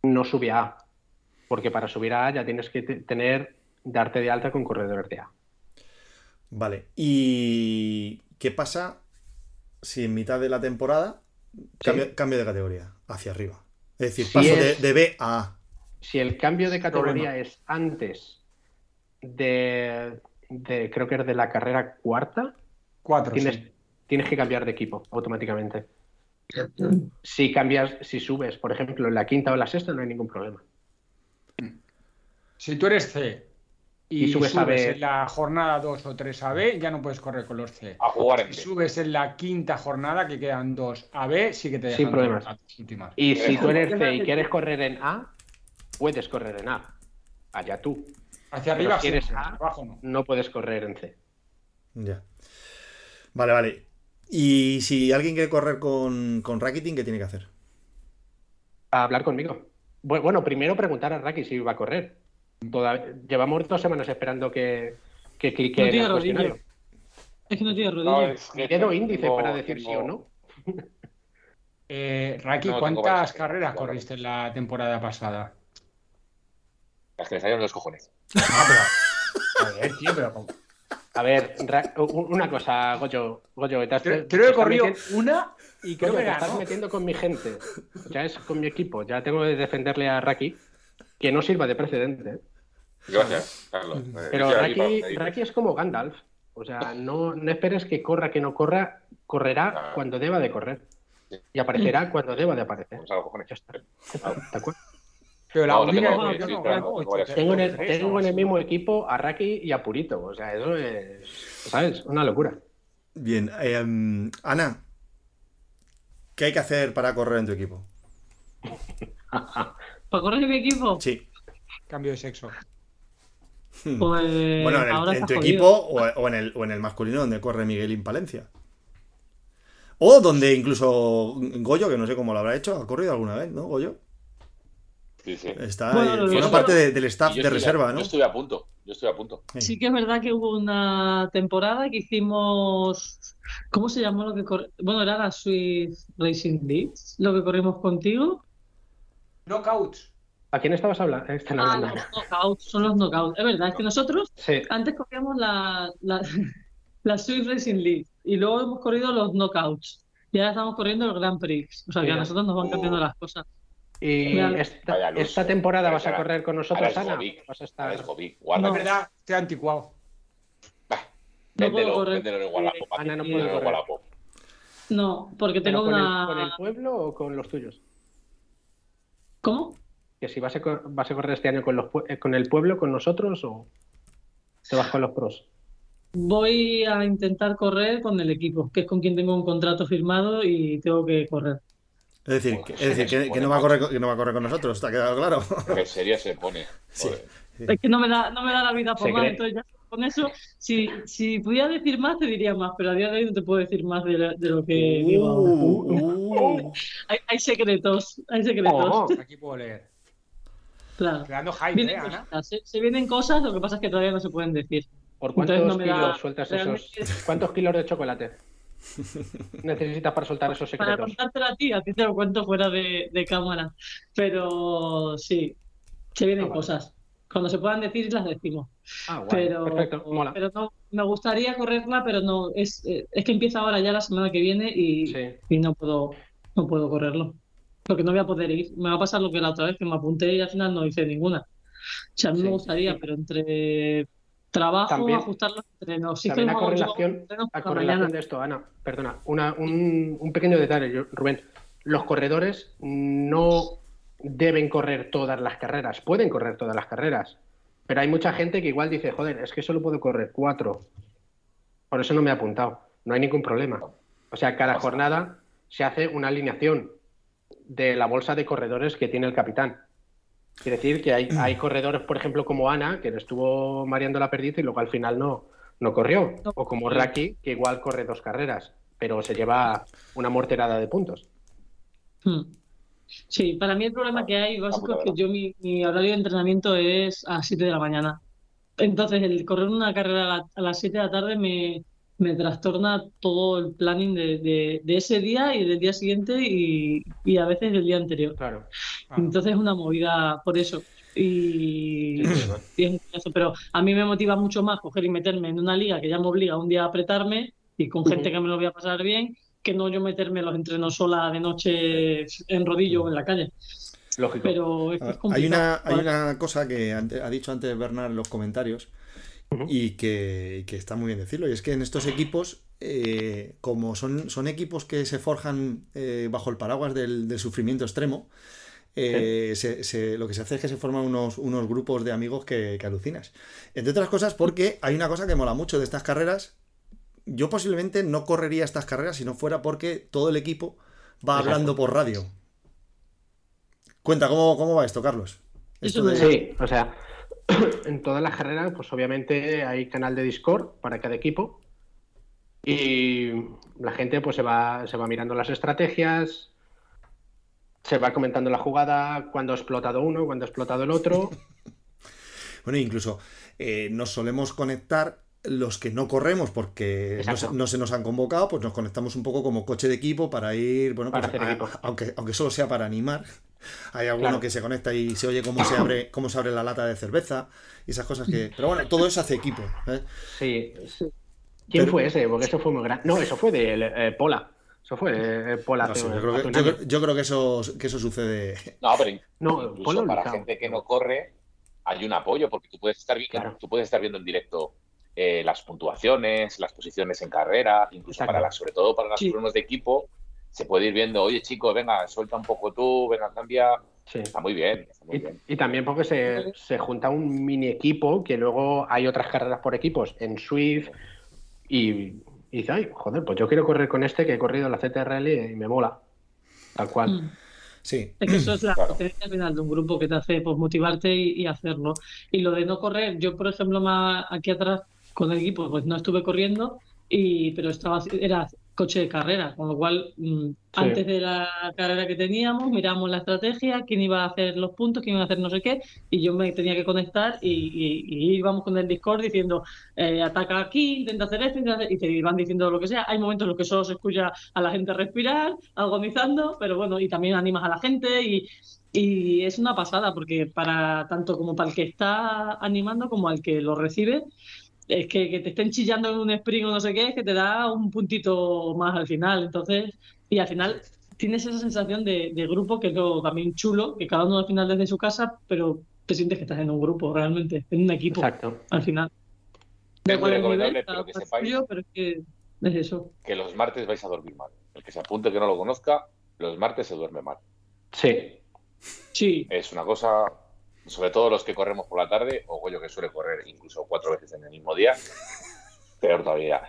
no subía a A. Porque para subir a A ya tienes que te- tener, darte de alta con corredores de A. Vale. ¿Y qué pasa si en mitad de la temporada cambio, cambio de categoría? Hacia arriba. Es decir, Si paso de, es- de B a A. Si el cambio de categoría Problema. es antes de, de, creo que es de la carrera cuarta, 4. tienes, tienes que cambiar de equipo automáticamente. Si cambias, si subes, por ejemplo, en la quinta o la sexta, no hay ningún problema. Si tú eres C y, Y subes subes, a B. en la jornada 2 o 3 a B, ya no puedes correr con los C. a jugar en Si B. subes en la quinta jornada, que quedan 2 a B, sí que te dejan Sin problemas. las últimas. Y si tú eres C y quieres correr en A, puedes correr en A. Allá tú. Hacia pero arriba si eres siempre, A- abajo no. No puedes correr en C. Ya. Vale, vale. Y si alguien quiere correr con, con Racketing, ¿qué tiene que hacer? A hablar conmigo. Bu- Bueno, primero preguntar a Raki si va a correr. Toda- Llevamos dos semanas esperando que, que clique No en tiene cuestionario. Es que no tiene No, rodillo. es que dedo tengo- índice para decir sí o no. Eh, Raki, No, ¿cuántas carreras Claro. corriste en la temporada pasada? Las que me salieron los cojones. Ah, pero. Joder, tío, pero. A ver, una cosa, Goyo. Goyo te has- Creo, creo que he corrido metiendo- una y creo Goyo, que te estás metiendo con mi gente. Ya es con mi equipo. Ya tengo que defenderle a Raki. Que no sirva de precedente. ¿eh? Gracias, Carlos. Eh, Pero lo Raki, es como Gandalf. O sea, no, no esperes que corra, que no corra. Correrá Ah. cuando deba de correr. Y aparecerá cuando deba de aparecer. Vamos a los cojones. Ya está. ¿De acuerdo? Pero la No, no única tengo- en, el, tres, tengo en el ¿no? mismo equipo a Raki y a Purito. O sea, eso es. ¿Sabes? Una locura. Bien. eh, mm, Ana, ¿qué hay que hacer para correr en tu equipo? ¿Para correr en mi equipo? Sí. Cambio de sexo. Hmm. Pues Bueno, en, el- ahora en está tu jodido. equipo o, o en el, o en el masculino donde corre Miguelín Palencia. O donde incluso Goyo, que no sé cómo lo habrá hecho, ha corrido alguna vez, ¿no, Goyo? Sí, sí. Está, Bueno, forma parte de- del staff de a- reserva, ¿no? Yo estoy a punto. Yo estoy a punto. Sí que es verdad que hubo una temporada que hicimos, ¿cómo se llamó lo que corre? Bueno, era la Swiss Racing Leagues, lo que corrimos contigo. Knockouts. ¿A quién estabas hablando? Están Ah, hablando. los knockouts, son los knockouts. Es verdad, es que nosotros Sí, antes corríamos la, la, la Swiss Racing League y luego hemos corrido los knockouts. Y ahora estamos corriendo el Grand Prix. O sea que a nosotros nos van cambiando las cosas. y esta, Vaya luz. esta temporada vas a correr con nosotros, es Ana. Jovic. Vas a estar. es. No, verdad, estoy anticuado. Bah, No puedo véndelo, correr. véndelo en. Ana no puede correr. No, porque ¿Pero tengo con, una... el, con el pueblo o con los tuyos? ¿Cómo? Que si vas a, vas a correr este año con, los, pue- eh, con el pueblo, con nosotros o te vas con los pros. Voy a intentar correr con el equipo, que es con quien tengo un contrato firmado y tengo que correr. Es decir, que, es decir que, que no va a correr, con- que no va a correr con nosotros, ¿está quedado claro? Qué serio se pone. Sí. Es que no me da, no me da la vida por cree. entonces ya con eso, si, si pudiera decir más, te diría más, pero a día de hoy no te puedo decir más de, lo- de lo que digo ahora. Uh, uh. Hay, hay secretos, hay secretos. Oh, Aquí puedo leer. Claro. Creando hype, ¿eh, Vienen se, se vienen cosas, lo que pasa es que todavía no se pueden decir. ¿Por cuántos no da- kilos sueltas esos? ¿Cuántos kilos de chocolate necesitas para soltar esos Para secretos? contártelo a ti, a ti te lo cuento fuera de, de cámara. Pero sí, se vienen Ah, vale. cosas. Cuando se puedan decir, las decimos. Ah, guay, Pero, perfecto, mola. pero no, me gustaría correrla, pero no, es, eh, es que empieza ahora ya la semana que viene y, Sí. y no puedo, no puedo correrlo. Porque no voy a poder ir. Me va a pasar lo que la otra vez, que me apunté y al final no hice ninguna. O sea, a mí Sí. me gustaría, pero entre trabajo, También- ajustar los entrenos. Sí que También a correlación, a correlación de esto, Ana, perdona, una, un, un pequeño detalle, Rubén. Los corredores no deben correr todas las carreras, pueden correr todas las carreras, pero hay mucha gente que igual dice, joder, es que solo puedo correr cuatro, por eso no me he apuntado, no hay ningún problema. O sea, cada jornada se hace una alineación de la bolsa de corredores que tiene el capitán. Quiere decir que hay, hay corredores, por ejemplo, como Ana, que le estuvo mareando la perdiz y luego al final no, no corrió. O como Raki, que igual corre dos carreras, pero se lleva una morterada de puntos. Hmm. Sí, para mí el problema que hay básico es que yo mi, mi horario de entrenamiento es a las 7 de la mañana. Entonces, el correr una carrera a, la- a las 7 de la tarde me, me trastorna todo el planning de, de- de ese día y del día siguiente y, y a veces del día anterior. Claro. Ah. Entonces es una movida por eso. Y, y es un coñazo. Pero a mí me motiva mucho más coger y meterme en una liga que ya me obliga un día a apretarme y con gente que me lo voy a pasar bien, que no yo meterme los entrenos sola de noche en rodillo o en la calle. Lógico. Pero es, que es Ah, Hay complicado. una, hay una cosa que ante- ha dicho antes Bernard en los comentarios y que, que está muy bien decirlo, y es que en estos equipos, eh, como son, son equipos que se forjan eh, bajo el paraguas del, del sufrimiento extremo, eh, se- se- lo que se hace es que se forman unos, unos grupos de amigos que, que alucinas. Entre otras cosas, porque hay una cosa que mola mucho de estas carreras. Yo posiblemente no correría estas carreras si no fuera porque todo el equipo va Exacto. hablando por radio. Cuenta, ¿cómo, cómo va esto, Carlos? Esto de- Sí, o sea, en todas las carreras, pues obviamente hay canal de Discord para cada equipo y la gente pues se va, se va mirando las estrategias, se va comentando la jugada, cuando ha explotado uno, cuando ha explotado el otro. Bueno, incluso eh, nos solemos conectar los que no corremos porque no se, Exacto. no se nos han convocado, pues nos conectamos un poco como coche de equipo para ir, bueno, Para pues, hacer a- equipo. aunque, aunque solo sea para animar. Hay alguno Claro. que se conecta y se oye cómo se abre, cómo se abre la lata de cerveza y esas cosas que. Pero bueno, todo eso hace equipo. ¿eh? Sí. ¿Quién Pero- fue ese? Porque eso fue muy grande. No, eso fue de eh, Pola. Eso fue de Pola. No hace- sé, yo, creo que, yo creo- yo creo que eso, que eso sucede. No, pero No, incluso para ubicado. gente que no corre, hay un apoyo, porque tú puedes estar viendo, Claro. tú puedes estar viendo en directo eh, las puntuaciones, las posiciones en carrera, incluso Exacto. para las, sobre todo para las Sí. de equipo, se puede ir viendo, oye chico, venga, suelta un poco tú, venga, cambia. Sí. Está muy bien, está muy Y, bien. y también porque se, se junta un mini equipo que luego hay otras carreras por equipos en Swift y, y dice, ay, joder, pues yo quiero correr con este que he corrido en la CTRL y me mola. Tal cual. Mm. Sí. Es que eso es la Claro. final de un grupo que te hace pues, motivarte y, y hacerlo. Y lo de no correr, yo por ejemplo más aquí atrás con el equipo pues no estuve corriendo, y pero estaba era coche de carrera, con lo cual mm, antes de la carrera que teníamos miramos la estrategia, quién iba a hacer los puntos, quién iba a hacer no sé qué, y yo me tenía que conectar y, y- y íbamos con el Discord diciendo eh, ataca aquí, intenta hacer esto, intenta hacer- y te iban diciendo lo que sea. Hay momentos en los que solo se escucha a la gente respirar, agonizando, pero bueno, y también animas a la gente y, y es una pasada porque para tanto como para el que está animando como al que lo recibe, es que, que te estén chillando en un sprint o no sé qué, es que te da un puntito más al final. Entonces, y al final tienes esa sensación de, de grupo que es lo también chulo, que cada uno al final desde su casa, pero te sientes que estás en un grupo realmente, en un equipo Exacto. al final. Es muy recomendable, nivel, pero que sepáis- pero es que es eso. Que los martes vais a dormir mal. El que se apunte que no lo conozca, los martes se duerme mal. Sí. Sí, Es una cosa, sobre todo los que corremos por la tarde, o Goyo que suele correr incluso cuatro veces en el mismo día, peor todavía.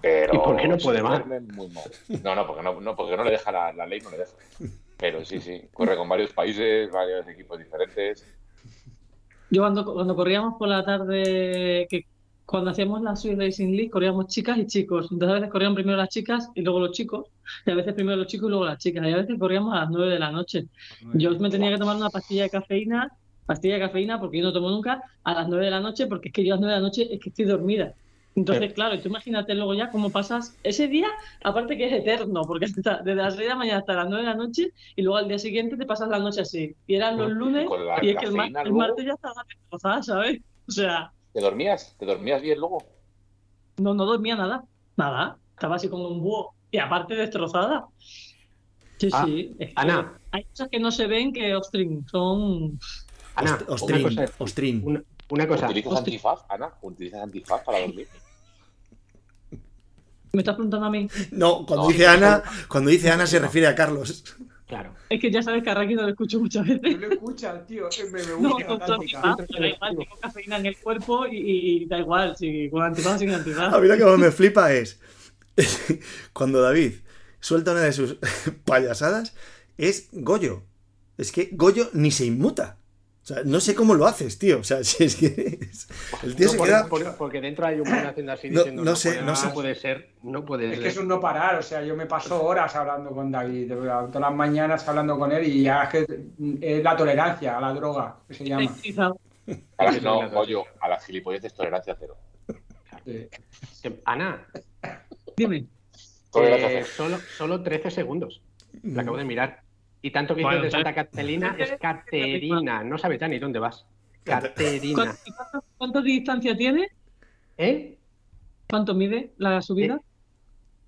Pero ¿Y por qué no puede más? duerme muy mal. No, no, porque no, no, porque no le deja la, la ley, no le deja. Pero sí, sí, corre con varios países, varios equipos diferentes. Yo cuando, cuando corríamos por la tarde, que cuando hacíamos la Swiss Racing League, corríamos chicas y chicos. Entonces a veces corrían primero las chicas y luego los chicos. Y a veces primero los chicos y luego las chicas. Y a veces corríamos a las 9 de la noche. Yo me tenía que tomar una pastilla de cafeína, pastilla de cafeína, porque yo no tomo nunca, a las 9 de la noche, porque es que yo a las 9 de la noche es que estoy dormida. Entonces, claro, tú imagínate luego ya cómo pasas ese día, aparte que es eterno, porque hasta- desde las 6 de la mañana hasta las 9 de la noche, y luego al día siguiente te pasas la noche así. Y eran los lunes, y es que el, mar- martes ya estaba destrozada, ¿sabes? O sea, ¿Te dormías? ¿Te dormías bien luego? no, no dormía nada, nada. Estaba así como un búho, y aparte destrozada. Sí, Ah, sí. es que Ana. Hay cosas que no se ven que, ostrin, son... Ana, Ost- una Ostrin, cosa, Ostrin. una, una cosa. ¿Utilizas antifaz, Ana? ¿Utilizas antifaz para dormir? ¿Me estás preguntando a mí? No, cuando No, dice no, Ana, cuando dice Ana se refiere a Carlos. Claro. Es que ya sabes que a Raki no lo escucho muchas veces. lo escuchas, tío. Me, me No, con tu antifaz, pero da igual, tengo cafeína en el cuerpo y da igual, si con antifaz o sin antifaz. A mí lo que más me flipa es cuando David suelta una de sus payasadas, es Goyo. Es que Goyo ni se inmuta. O sea, no sé cómo lo haces, tío. O sea, si es que es- el tío No, se por- queda. por- porque dentro hay un buen haciendo así No- diciendo no no, sé, puede, no sé. puede ser, no puede Es ser. que es un no parar, o sea, yo me paso horas hablando con David, todas las mañanas hablando con él y ya es que es la tolerancia a la droga, que se llama. A no. Goyo, a las gilipolleces tolerancia cero. Sí. Ana, Dime. Eh, solo, solo 13 segundos. Lo acabo de mirar. Y tanto que Bueno, dices de Santa Catalina es Caterina. No sabes ya ni dónde vas. Caterina. ¿Cuánto, y cuánto- distancia tiene? ¿Eh? ¿Cuánto mide la subida?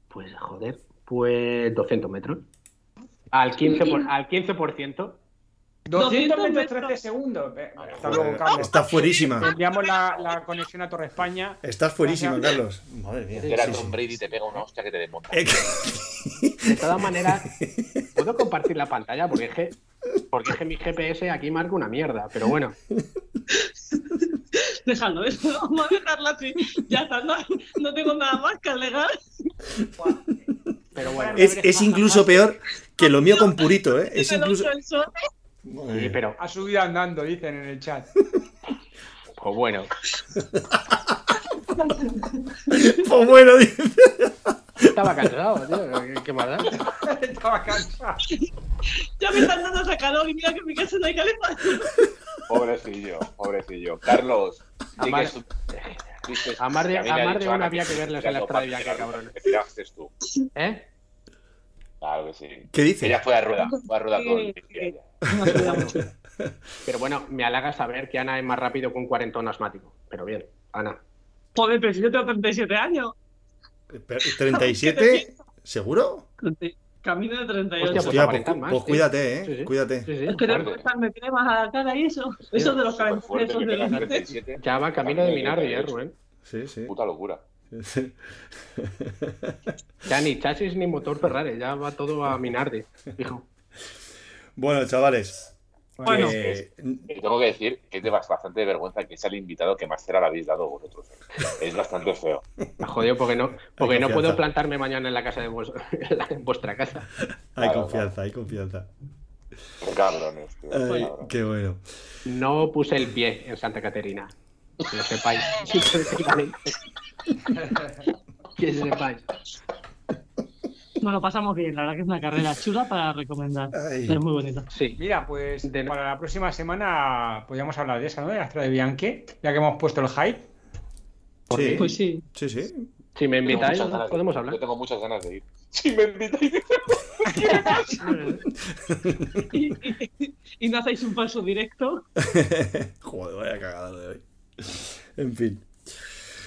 Pues joder, pues 200 metros. Al 15%. Por, al 15%. 200 metros metros. 13 segundos. Eh, Hasta Joder, luego, Carlos. Está fuerísima. Enviamos la, la conexión a Torre España. Estás fuerísima, Carlos. Madre mía. Que era Sí, Tom sí. Brady te pega una hostia que te desmonta. Eh, De todas maneras, puedo compartir la pantalla porque es que, porque es que mi GPS aquí marca una mierda. Pero bueno, Déjalo, eso, vamos a dejarlo así. Ya está, no, no tengo nada más que alegar. pero bueno. Es, es incluso peor que lo mío con Purito, ¿eh? Es incluso. Sí, pero, Ha subido andando, dicen en el chat. pues bueno. Pues bueno, dice. Estaba cansado, tío. ¿Qué, da? Estaba cansado. Ya me están dando esa calor y mira que en mi casa no hay calefacción. Pobrecillo, pobrecillo. Carlos, Amar- que su- dices- A más de- a mí a me ha más de Ana había que verles que en la estrada de dos viaje, partes cabrón. que tiraste tú. ¿Eh? Claro que sí. ¿Qué dice? Ella fue a rueda, fue a rueda todo el día ella. Una subida mucho. Pero bueno, me halaga saber que Ana es más rápido que un cuarentón asmático. Pero bien, Ana. Joder, pero si yo tengo 37 años. Pero, ¿37? ¿Seguro? Camino de 38. Hostia, pues Hostia, pues, más, pues cuídate, ¿eh? Sí, sí. Cuídate. Sí, es que que estarme cremas a la cara y eso. Eso de los que de los a 37. Ya va camino de Minardi, eh, Rubén. Sí, sí. Puta locura. Ya ni chasis ni motor Ferrari, ya va todo a Minardi, hijo. Bueno, chavales. Bueno. tengo que decir que es de bastante vergüenza que es el invitado que más cera le habéis dado vosotros. Es bastante feo. Joder, porque no, porque Hay no confianza. puedo plantarme mañana en la casa de vos- en la- en vuestra casa. hay Claro, confianza, hay confianza. Qué cabrones, tío. qué Ay, cabrones. qué bueno. No puse el pie en Santa Caterina. Que lo sepáis. que sepáis. Bueno, pasamos bien, la verdad que es una carrera chula para recomendar. Ay. Es muy bonita. Sí. Mira, pues De- para la próxima semana podríamos hablar de esa, ¿no? De Astra de Bianchi, ya que hemos puesto el hype. Sí, Pues sí. sí, sí. Si me invitáis, de- podemos Yo hablar. tengo muchas ganas de ir. Si me invitáis. Y, y- y no hacéis un falso directo. Joder, vaya cagada de hoy. En fin.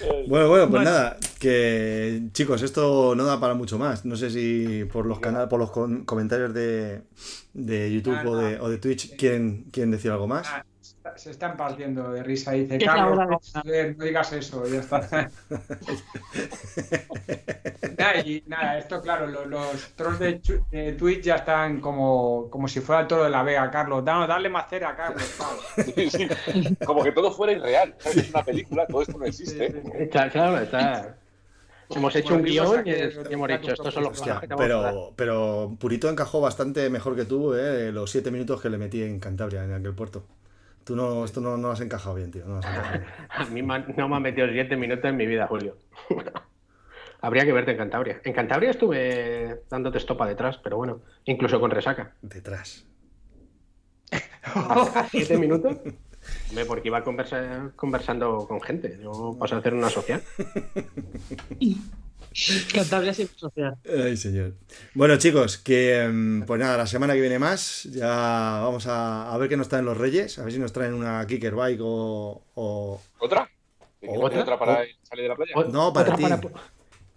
Bueno, bueno, pues nada, que chicos, esto no da para mucho más. No sé si por los canales, por los comentarios de, de YouTube o, de, o de Twitch quieren, quieren decir algo más. Ah, Se están partiendo de risa. Dice, Es la Carlos, no, joder, no digas eso, ya está. nada, y nada, esto claro, lo- los, trolls de, de Twitch ya están como, como si fuera el toro de la Vega, Carlos. Danos, dale más cera, Carlos. Carlos. Sí, sí. Como que todo fuera irreal. Es una película, todo esto no existe. sí, sí. Claro, está. Hemos hecho un guion y, que- y hemos dicho, esto son los Hostia, que pero, pero Purito encajó bastante mejor que tú, eh, los siete minutos que le metí en Cantabria, en aquel puerto. Tú no, esto no, no has encajado bien, tío. No has encajado bien. A mí me han- no me han metido siete minutos en mi vida, Julio. Habría que verte en Cantabria. En Cantabria estuve dándote estopa detrás, pero bueno, incluso con resaca. Detrás. ¿A siete minutos? Hombre, porque iba conversa- conversando con gente. Yo paso a hacer una social. Cantabria siempre social. Ay, señor. Bueno, chicos, que mm, pues nada, la semana que viene más, ya vamos a, a ver qué nos traen los Reyes, a ver si nos traen una Kicker Bike o. o- ¿Otra? ¿Otra? ¿Otra para salir de la playa? No, para otra ti. Para,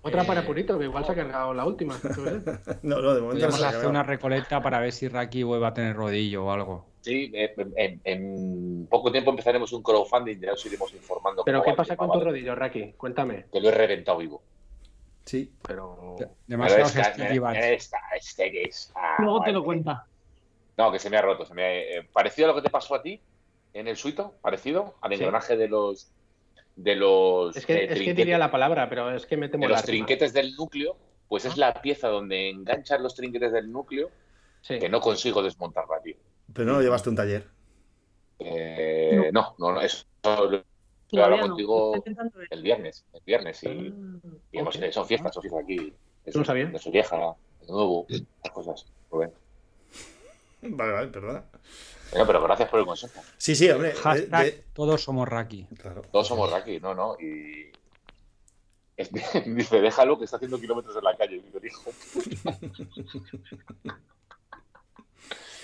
otra para Purito, que igual se ha cargado la última. No, no, de momento Podríamos hacer una recolecta para ver si Raki vuelve a tener rodillo o algo. Sí, eh, en, en- en poco tiempo empezaremos un crowdfunding, ya os iremos informando. Pero ¿qué pasa con tu rodillo, Raki? Cuéntame. Que lo he reventado vivo. Sí. Pero... Demasiados Pero esta- esta- este que es- ah, Luego te lo cuenta. No, que se me ha roto. Se me ha- eh, parecido a lo que te pasó a ti en el suito, parecido al Sí. engranaje de los de los Es que, eh, es que trinquetes- diría la palabra, pero es que me temo de los trinquetes del núcleo, pues es la pieza donde enganchas los trinquetes del núcleo Sí. que no consigo desmontarla, tío. Pero no lo llevaste a un taller. Eh, no, no, no, eso lo no. contigo el viernes. El viernes, y Ah, digamos, ok. que son fiestas, son fiestas aquí. No lo sabía. De su vieja, de nuevo, esas cosas. Rubén. Vale, vale, perdona. Bueno, pero gracias por el consejo. Sí, sí, hombre. de- Hashtag de- todos somos Raki. Claro. Todos somos Raki, no, no. Y es- dice, déjalo que está haciendo kilómetros en la calle. Y puta.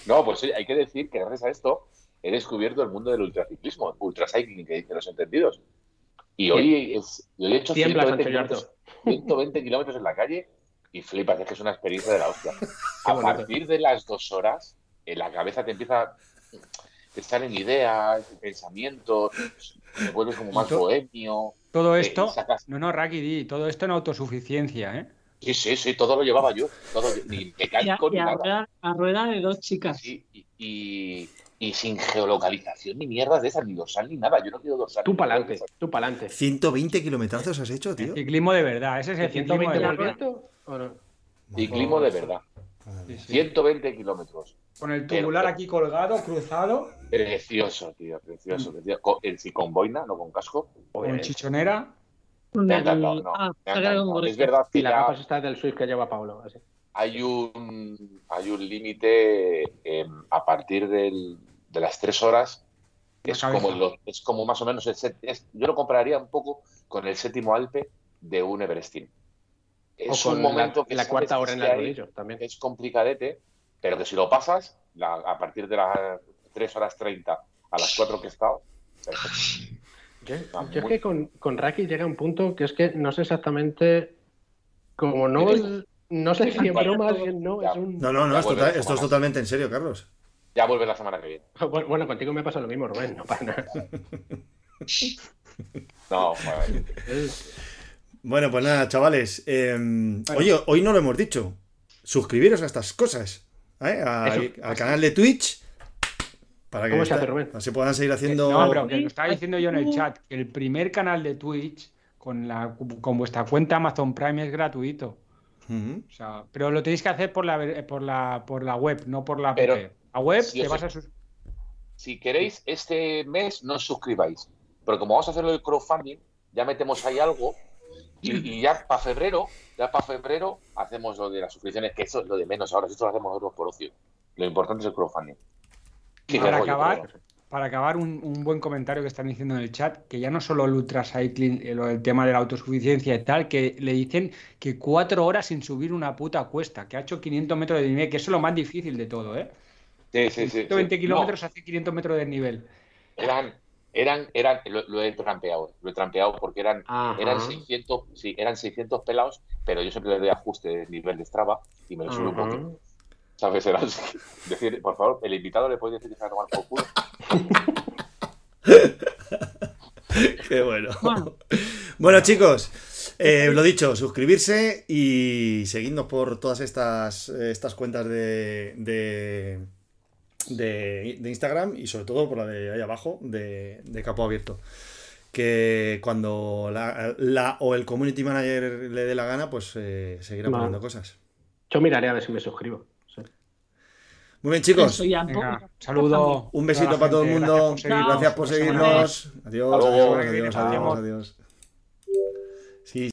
No, pues hay que decir que gracias a esto he descubierto el mundo del ultraciclismo, ultracycling, que dicen los entendidos. Y hoy, es, y hoy he hecho Tiembla, 120 Sancho Yarto. kilómetros, 120 kilómetros en la calle y flipas, es que es una experiencia de la hostia. A partir de las dos horas, en la cabeza te empieza te salen ideas, pensamientos, te vuelves como más Y to- bohemio. Todo eh, esto, sacas- no, no, Raki, di, todo esto en autosuficiencia, ¿eh? Sí, sí, sí, todo lo llevaba yo. Todo, ni Y a, y a nada. rueda, a rueda de dos chicas. Sí, y, y- y sin geolocalización ni mierdas de esas, ni dorsal ni nada. Yo no quiero dorsal. Tú de pa'lante, tú pa'lante. 120 kilometrazos has hecho, tío. Ciclismo de verdad, ese es el ciclismo de 120 por verdad. o no? Ciclismo de verdad. Sí, sí. 120 kilómetros. Con el tubular aquí colgado, cruzado, Precioso, tío, precioso. precioso. Con, el, sí, con boina, no con casco. con chichonera. Me ha encantado, no, Ah, me ha encantado. Es gorrito. verdad que Y las ya gafas estas del Swift que lleva Pablo. así. hay un, hay un límite eh, a partir del- de las tres horas. Es como, lo- es como más o menos el set, es- yo lo compararía un poco con el séptimo Alpe de un Everesting. Es o un momento la, que la cuarta hora en es el rodillo también. es complicadete, pero que si lo pasas la- a partir de las 3 horas 30 a las 4 que he estado, perfecto. Yo, es que con, con Raki llega un punto que es que no sé exactamente. Como no, no sé si Vale. broma no, es un. No, no, no, es la esto es totalmente en serio, Carlos. Ya vuelve la semana que viene. Bueno, bueno, contigo me pasa lo mismo, Rubén, no para nada. No, joder. Bueno, pues nada, chavales. eh, Oye, hoy no lo hemos dicho. Suscribiros a estas cosas. ¿eh? Al, Eso. al canal de Twitch. Para que ¿Cómo se hace, Rubén? así puedan seguir haciendo. No, pero que lo estaba diciendo yo en el chat, que el primer canal de Twitch con, la, con vuestra cuenta Amazon Prime es gratuito. Ujú. O sea, pero lo tenéis que hacer por la, por la, por la web, no por la app. Pero, A web Sí, te o vas sea- a sus... Si queréis, este mes no os suscribáis. Pero como vamos a hacerlo de crowdfunding, ya metemos ahí algo. Y, y ya para febrero, ya para febrero, hacemos lo de las suscripciones, que eso es lo de menos ahora. Esto lo hacemos nosotros por ocio. Lo importante es el crowdfunding. Y Qué para acabar, para acabar un, un buen comentario que están diciendo en el chat, que ya no solo el ultracycling, eh, lo del tema de la autosuficiencia y tal, que le dicen que cuatro horas sin subir una puta cuesta, que ha hecho 500 metros de nivel, que eso es lo más difícil de todo, ¿eh? Sí, sí, sí. 120 sí. kilómetros No, hace 500 metros de nivel. eran, eran, eran, lo, lo he trampeado, lo he trampeado porque eran, Ajá. eran 600, sí, eran 600 pelados, pero yo siempre le doy ajuste de nivel de Strava y me lo subo un poquito. ¿Sabes? Era así. decir, por favor, el invitado le puede decir que se va a tomar por culo. Qué bueno. Bueno. Bueno, chicos, eh, lo dicho, suscribirse y seguidnos por todas estas, eh, estas cuentas de, de, de- de Instagram y sobre todo por la de ahí abajo, de, de Capo Abierto. Que cuando la, la o el community manager le dé la gana, pues eh, seguirá poniendo cosas. Yo miraré a ver si me suscribo. sí. Muy bien, chicos. Venga, saludo. Un besito para todo el mundo. gracias por seguirnos. Gracias por seguirnos. Adiós, adiós, adiós, adiós, adiós. Sí.